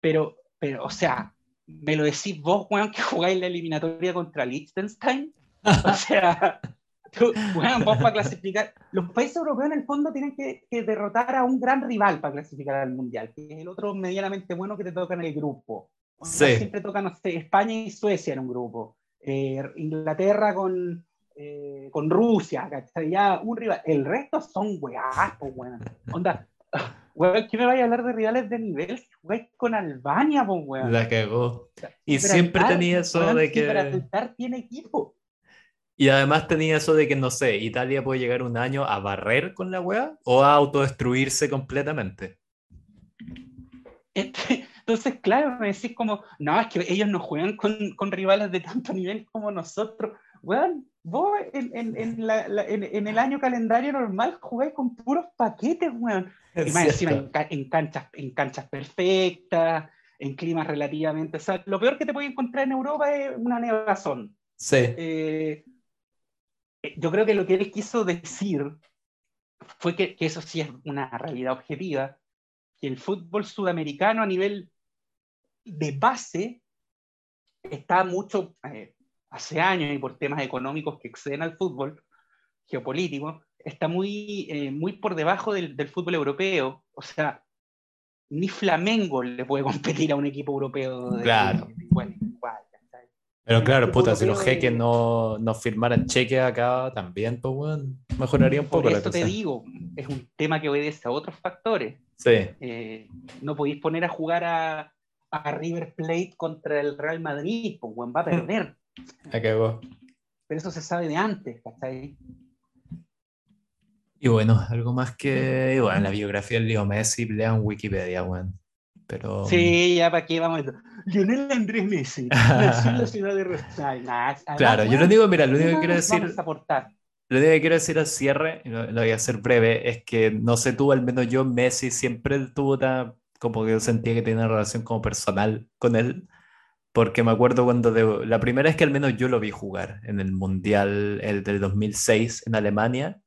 Pero, pero o sea, me lo decís vos, weón, que jugáis la eliminatoria contra Liechtenstein. O sea, vos para clasificar, los países europeos en el fondo tienen que, derrotar a un gran rival para clasificar al mundial, que es el otro medianamente bueno que te toca en el grupo. Siempre tocan España y Suecia en un grupo, eh, Inglaterra con, eh, con Rusia, Ya un rival. El resto son weás, pues, weón. Onda, weón, ¿qué me vaya a hablar de rivales de nivel? Jugáis con Albania, pues, weón. La cagó. y siempre tenía eso de que. Para tiene equipo. Y además tenía eso de que, no sé, Italia puede llegar un año a barrer con la weá o a autodestruirse completamente. Este, entonces, claro, me decís como, no, es que ellos no juegan con, con rivales de tanto nivel como nosotros. Weón, vos en, en, en, la, en, el año calendario normal jugáis con puros paquetes, weón. y más encima en, canchas, en canchas perfectas, en climas relativamente. O sea, lo peor que te puede encontrar en Europa es una nevazón. Sí. Eh, eh, yo creo que lo que él quiso decir fue que, eso sí es una realidad objetiva, que el fútbol sudamericano a nivel de base está mucho, eh, hace años y por temas económicos que exceden al fútbol, geopolítico, está muy, eh, muy por debajo del, fútbol europeo. O sea, ni Flamengo le puede competir a un equipo europeo. De, claro. bueno, pero claro, puta, si los jeques no, no firmaran cheque acá también, pues bueno, mejoraría un poco Por eso te digo, es un tema que obedece a otros factores. Sí. Eh, no podéis poner a jugar a, a, River Plate contra el Real Madrid, pues bueno, va a perder. Acabó. Pero eso se sabe de antes, ¿cachai? Y bueno, algo más que, bueno, la biografía del Leo Messi, lean Wikipedia, bueno. Pero... Sí, ya para qué vamos. Lionel Andrés Messi, nació en la ciudad de Rosario. claro, yo lo digo, mira, lo único que quiero decir. Lo único que quiero decir al cierre, y lo, voy a hacer breve, es que no sé tú, al menos yo, Messi siempre tuvo tan. como que yo sentía que tenía una relación como personal con él. Porque me acuerdo cuando de, la primera vez que al menos yo lo vi jugar en el Mundial el del 2006 en Alemania,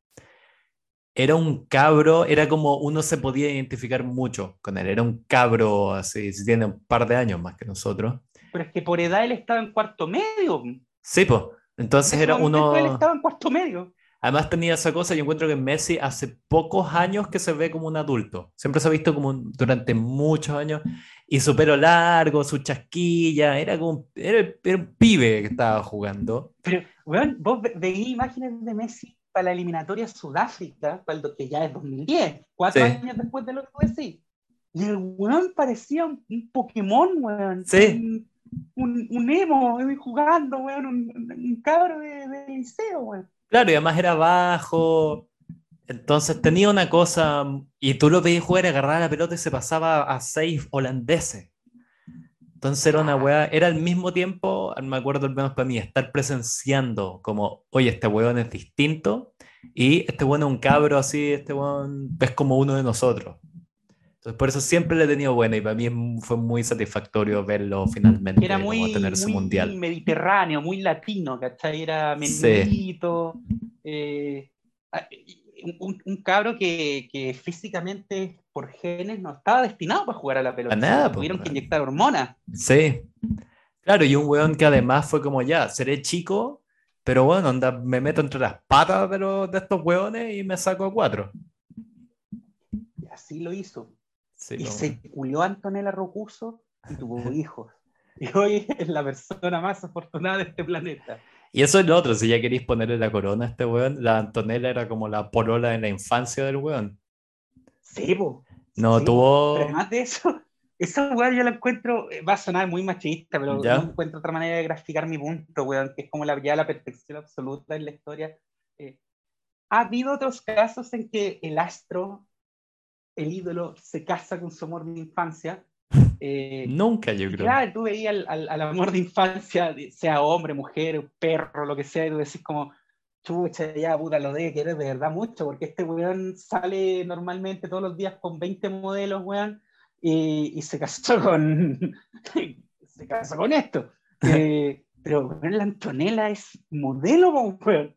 era un cabro, era como uno se podía identificar mucho con él, era un cabro así, tiene un par de años más que nosotros. Pero es que por edad él estaba en cuarto medio. Sí, pues. Entonces era uno. Él estaba en cuarto medio. Además tenía esa cosa, yo encuentro que Messi hace pocos años que se ve como un adulto. Siempre se ha visto como durante muchos años. Y su pelo largo, su chasquilla, era como era, un pibe que estaba jugando. Pero, weón, vos veías imágenes de Messi para la eliminatoria Sudáfrica, que ya es 2010, cuatro años después de lo que fue así. Y el weón parecía un, Pokémon, weón. Sí. Un, un, emo jugando, weón, un, cabro de, liceo, weón. Claro, y además era bajo. Entonces tenía una cosa, y tú lo veías jugar, agarrar la pelota y se pasaba a seis holandeses. Entonces era una weá, era al mismo tiempo, me acuerdo al menos para mí, estar presenciando como, oye, este weón es distinto y este weón es un cabro así, este weón es como uno de nosotros. Entonces por eso siempre le he tenido buena y para mí fue muy satisfactorio verlo finalmente. Era muy, tener ese mundial. mediterráneo, muy latino, ¿cachai? Era menudito. Eh, ah, un, cabro que, físicamente, por genes, no estaba destinado para jugar a la pelota. A nada, Tuvieron que inyectar hormonas. Sí. Claro, y un weón que además fue como ya, seré chico, pero bueno, me meto entre las patas de, los, de estos weones y me saco a cuatro. Y así lo hizo. Y se culió a Antonella Rocuso y tuvo hijos. Y hoy es la persona más afortunada de este planeta. Y eso es lo otro, si ya queréis ponerle la corona a este weón, la Antonella era como la polola en la infancia del weón. Sí, po. No tuvo. Pero además de eso, esa weón yo la encuentro, eh, va a sonar muy machista, pero no encuentro otra manera de graficar mi punto, weón, que es como la, ya la perfección absoluta en la historia. Eh, ha habido otros casos en que el astro, el ídolo, se casa con su amor de infancia, eh, Nunca, yo creo. Claro, tú veías al, amor de infancia, sea hombre, mujer, perro, lo que sea, y tú decís como, chucha, ya puta, lo de querer de verdad mucho, porque este weón sale normalmente todos los días con 20 modelos, weón, y, se casó con. se casó con esto. Eh, pero la Antonella es modelo, weón.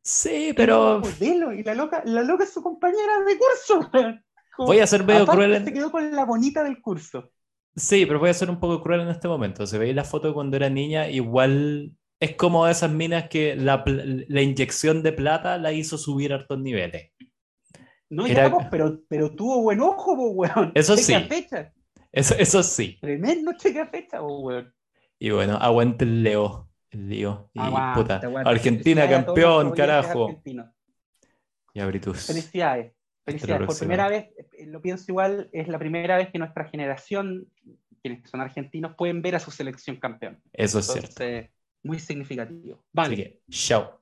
Sí, pero. modelo, y la loca, la loca es su compañera de curso, weón. Voy a ser medio cruel. En... Se quedó con la bonita del curso. Sí, pero voy a ser un poco cruel en este momento. Se veis la foto cuando era niña, igual es como esas minas que la, la inyección de plata la hizo subir a hartos niveles. No, ya, pero, pero tuvo buen ojo, weón. Eso sí. Fecha. Eso, eso sí. Tremendo chequea fecha, weón. Y bueno, aguante el Leo. El Leo. Y puta. Argentina campeón, carajo. Y Abritus. Felicidades. Felicidades. Por primera vez, eh, lo pienso igual, es la primera vez que nuestra generación, quienes son argentinos, pueden ver a su selección campeón. Eso es cierto. Muy significativo. Vale. Así que, chao.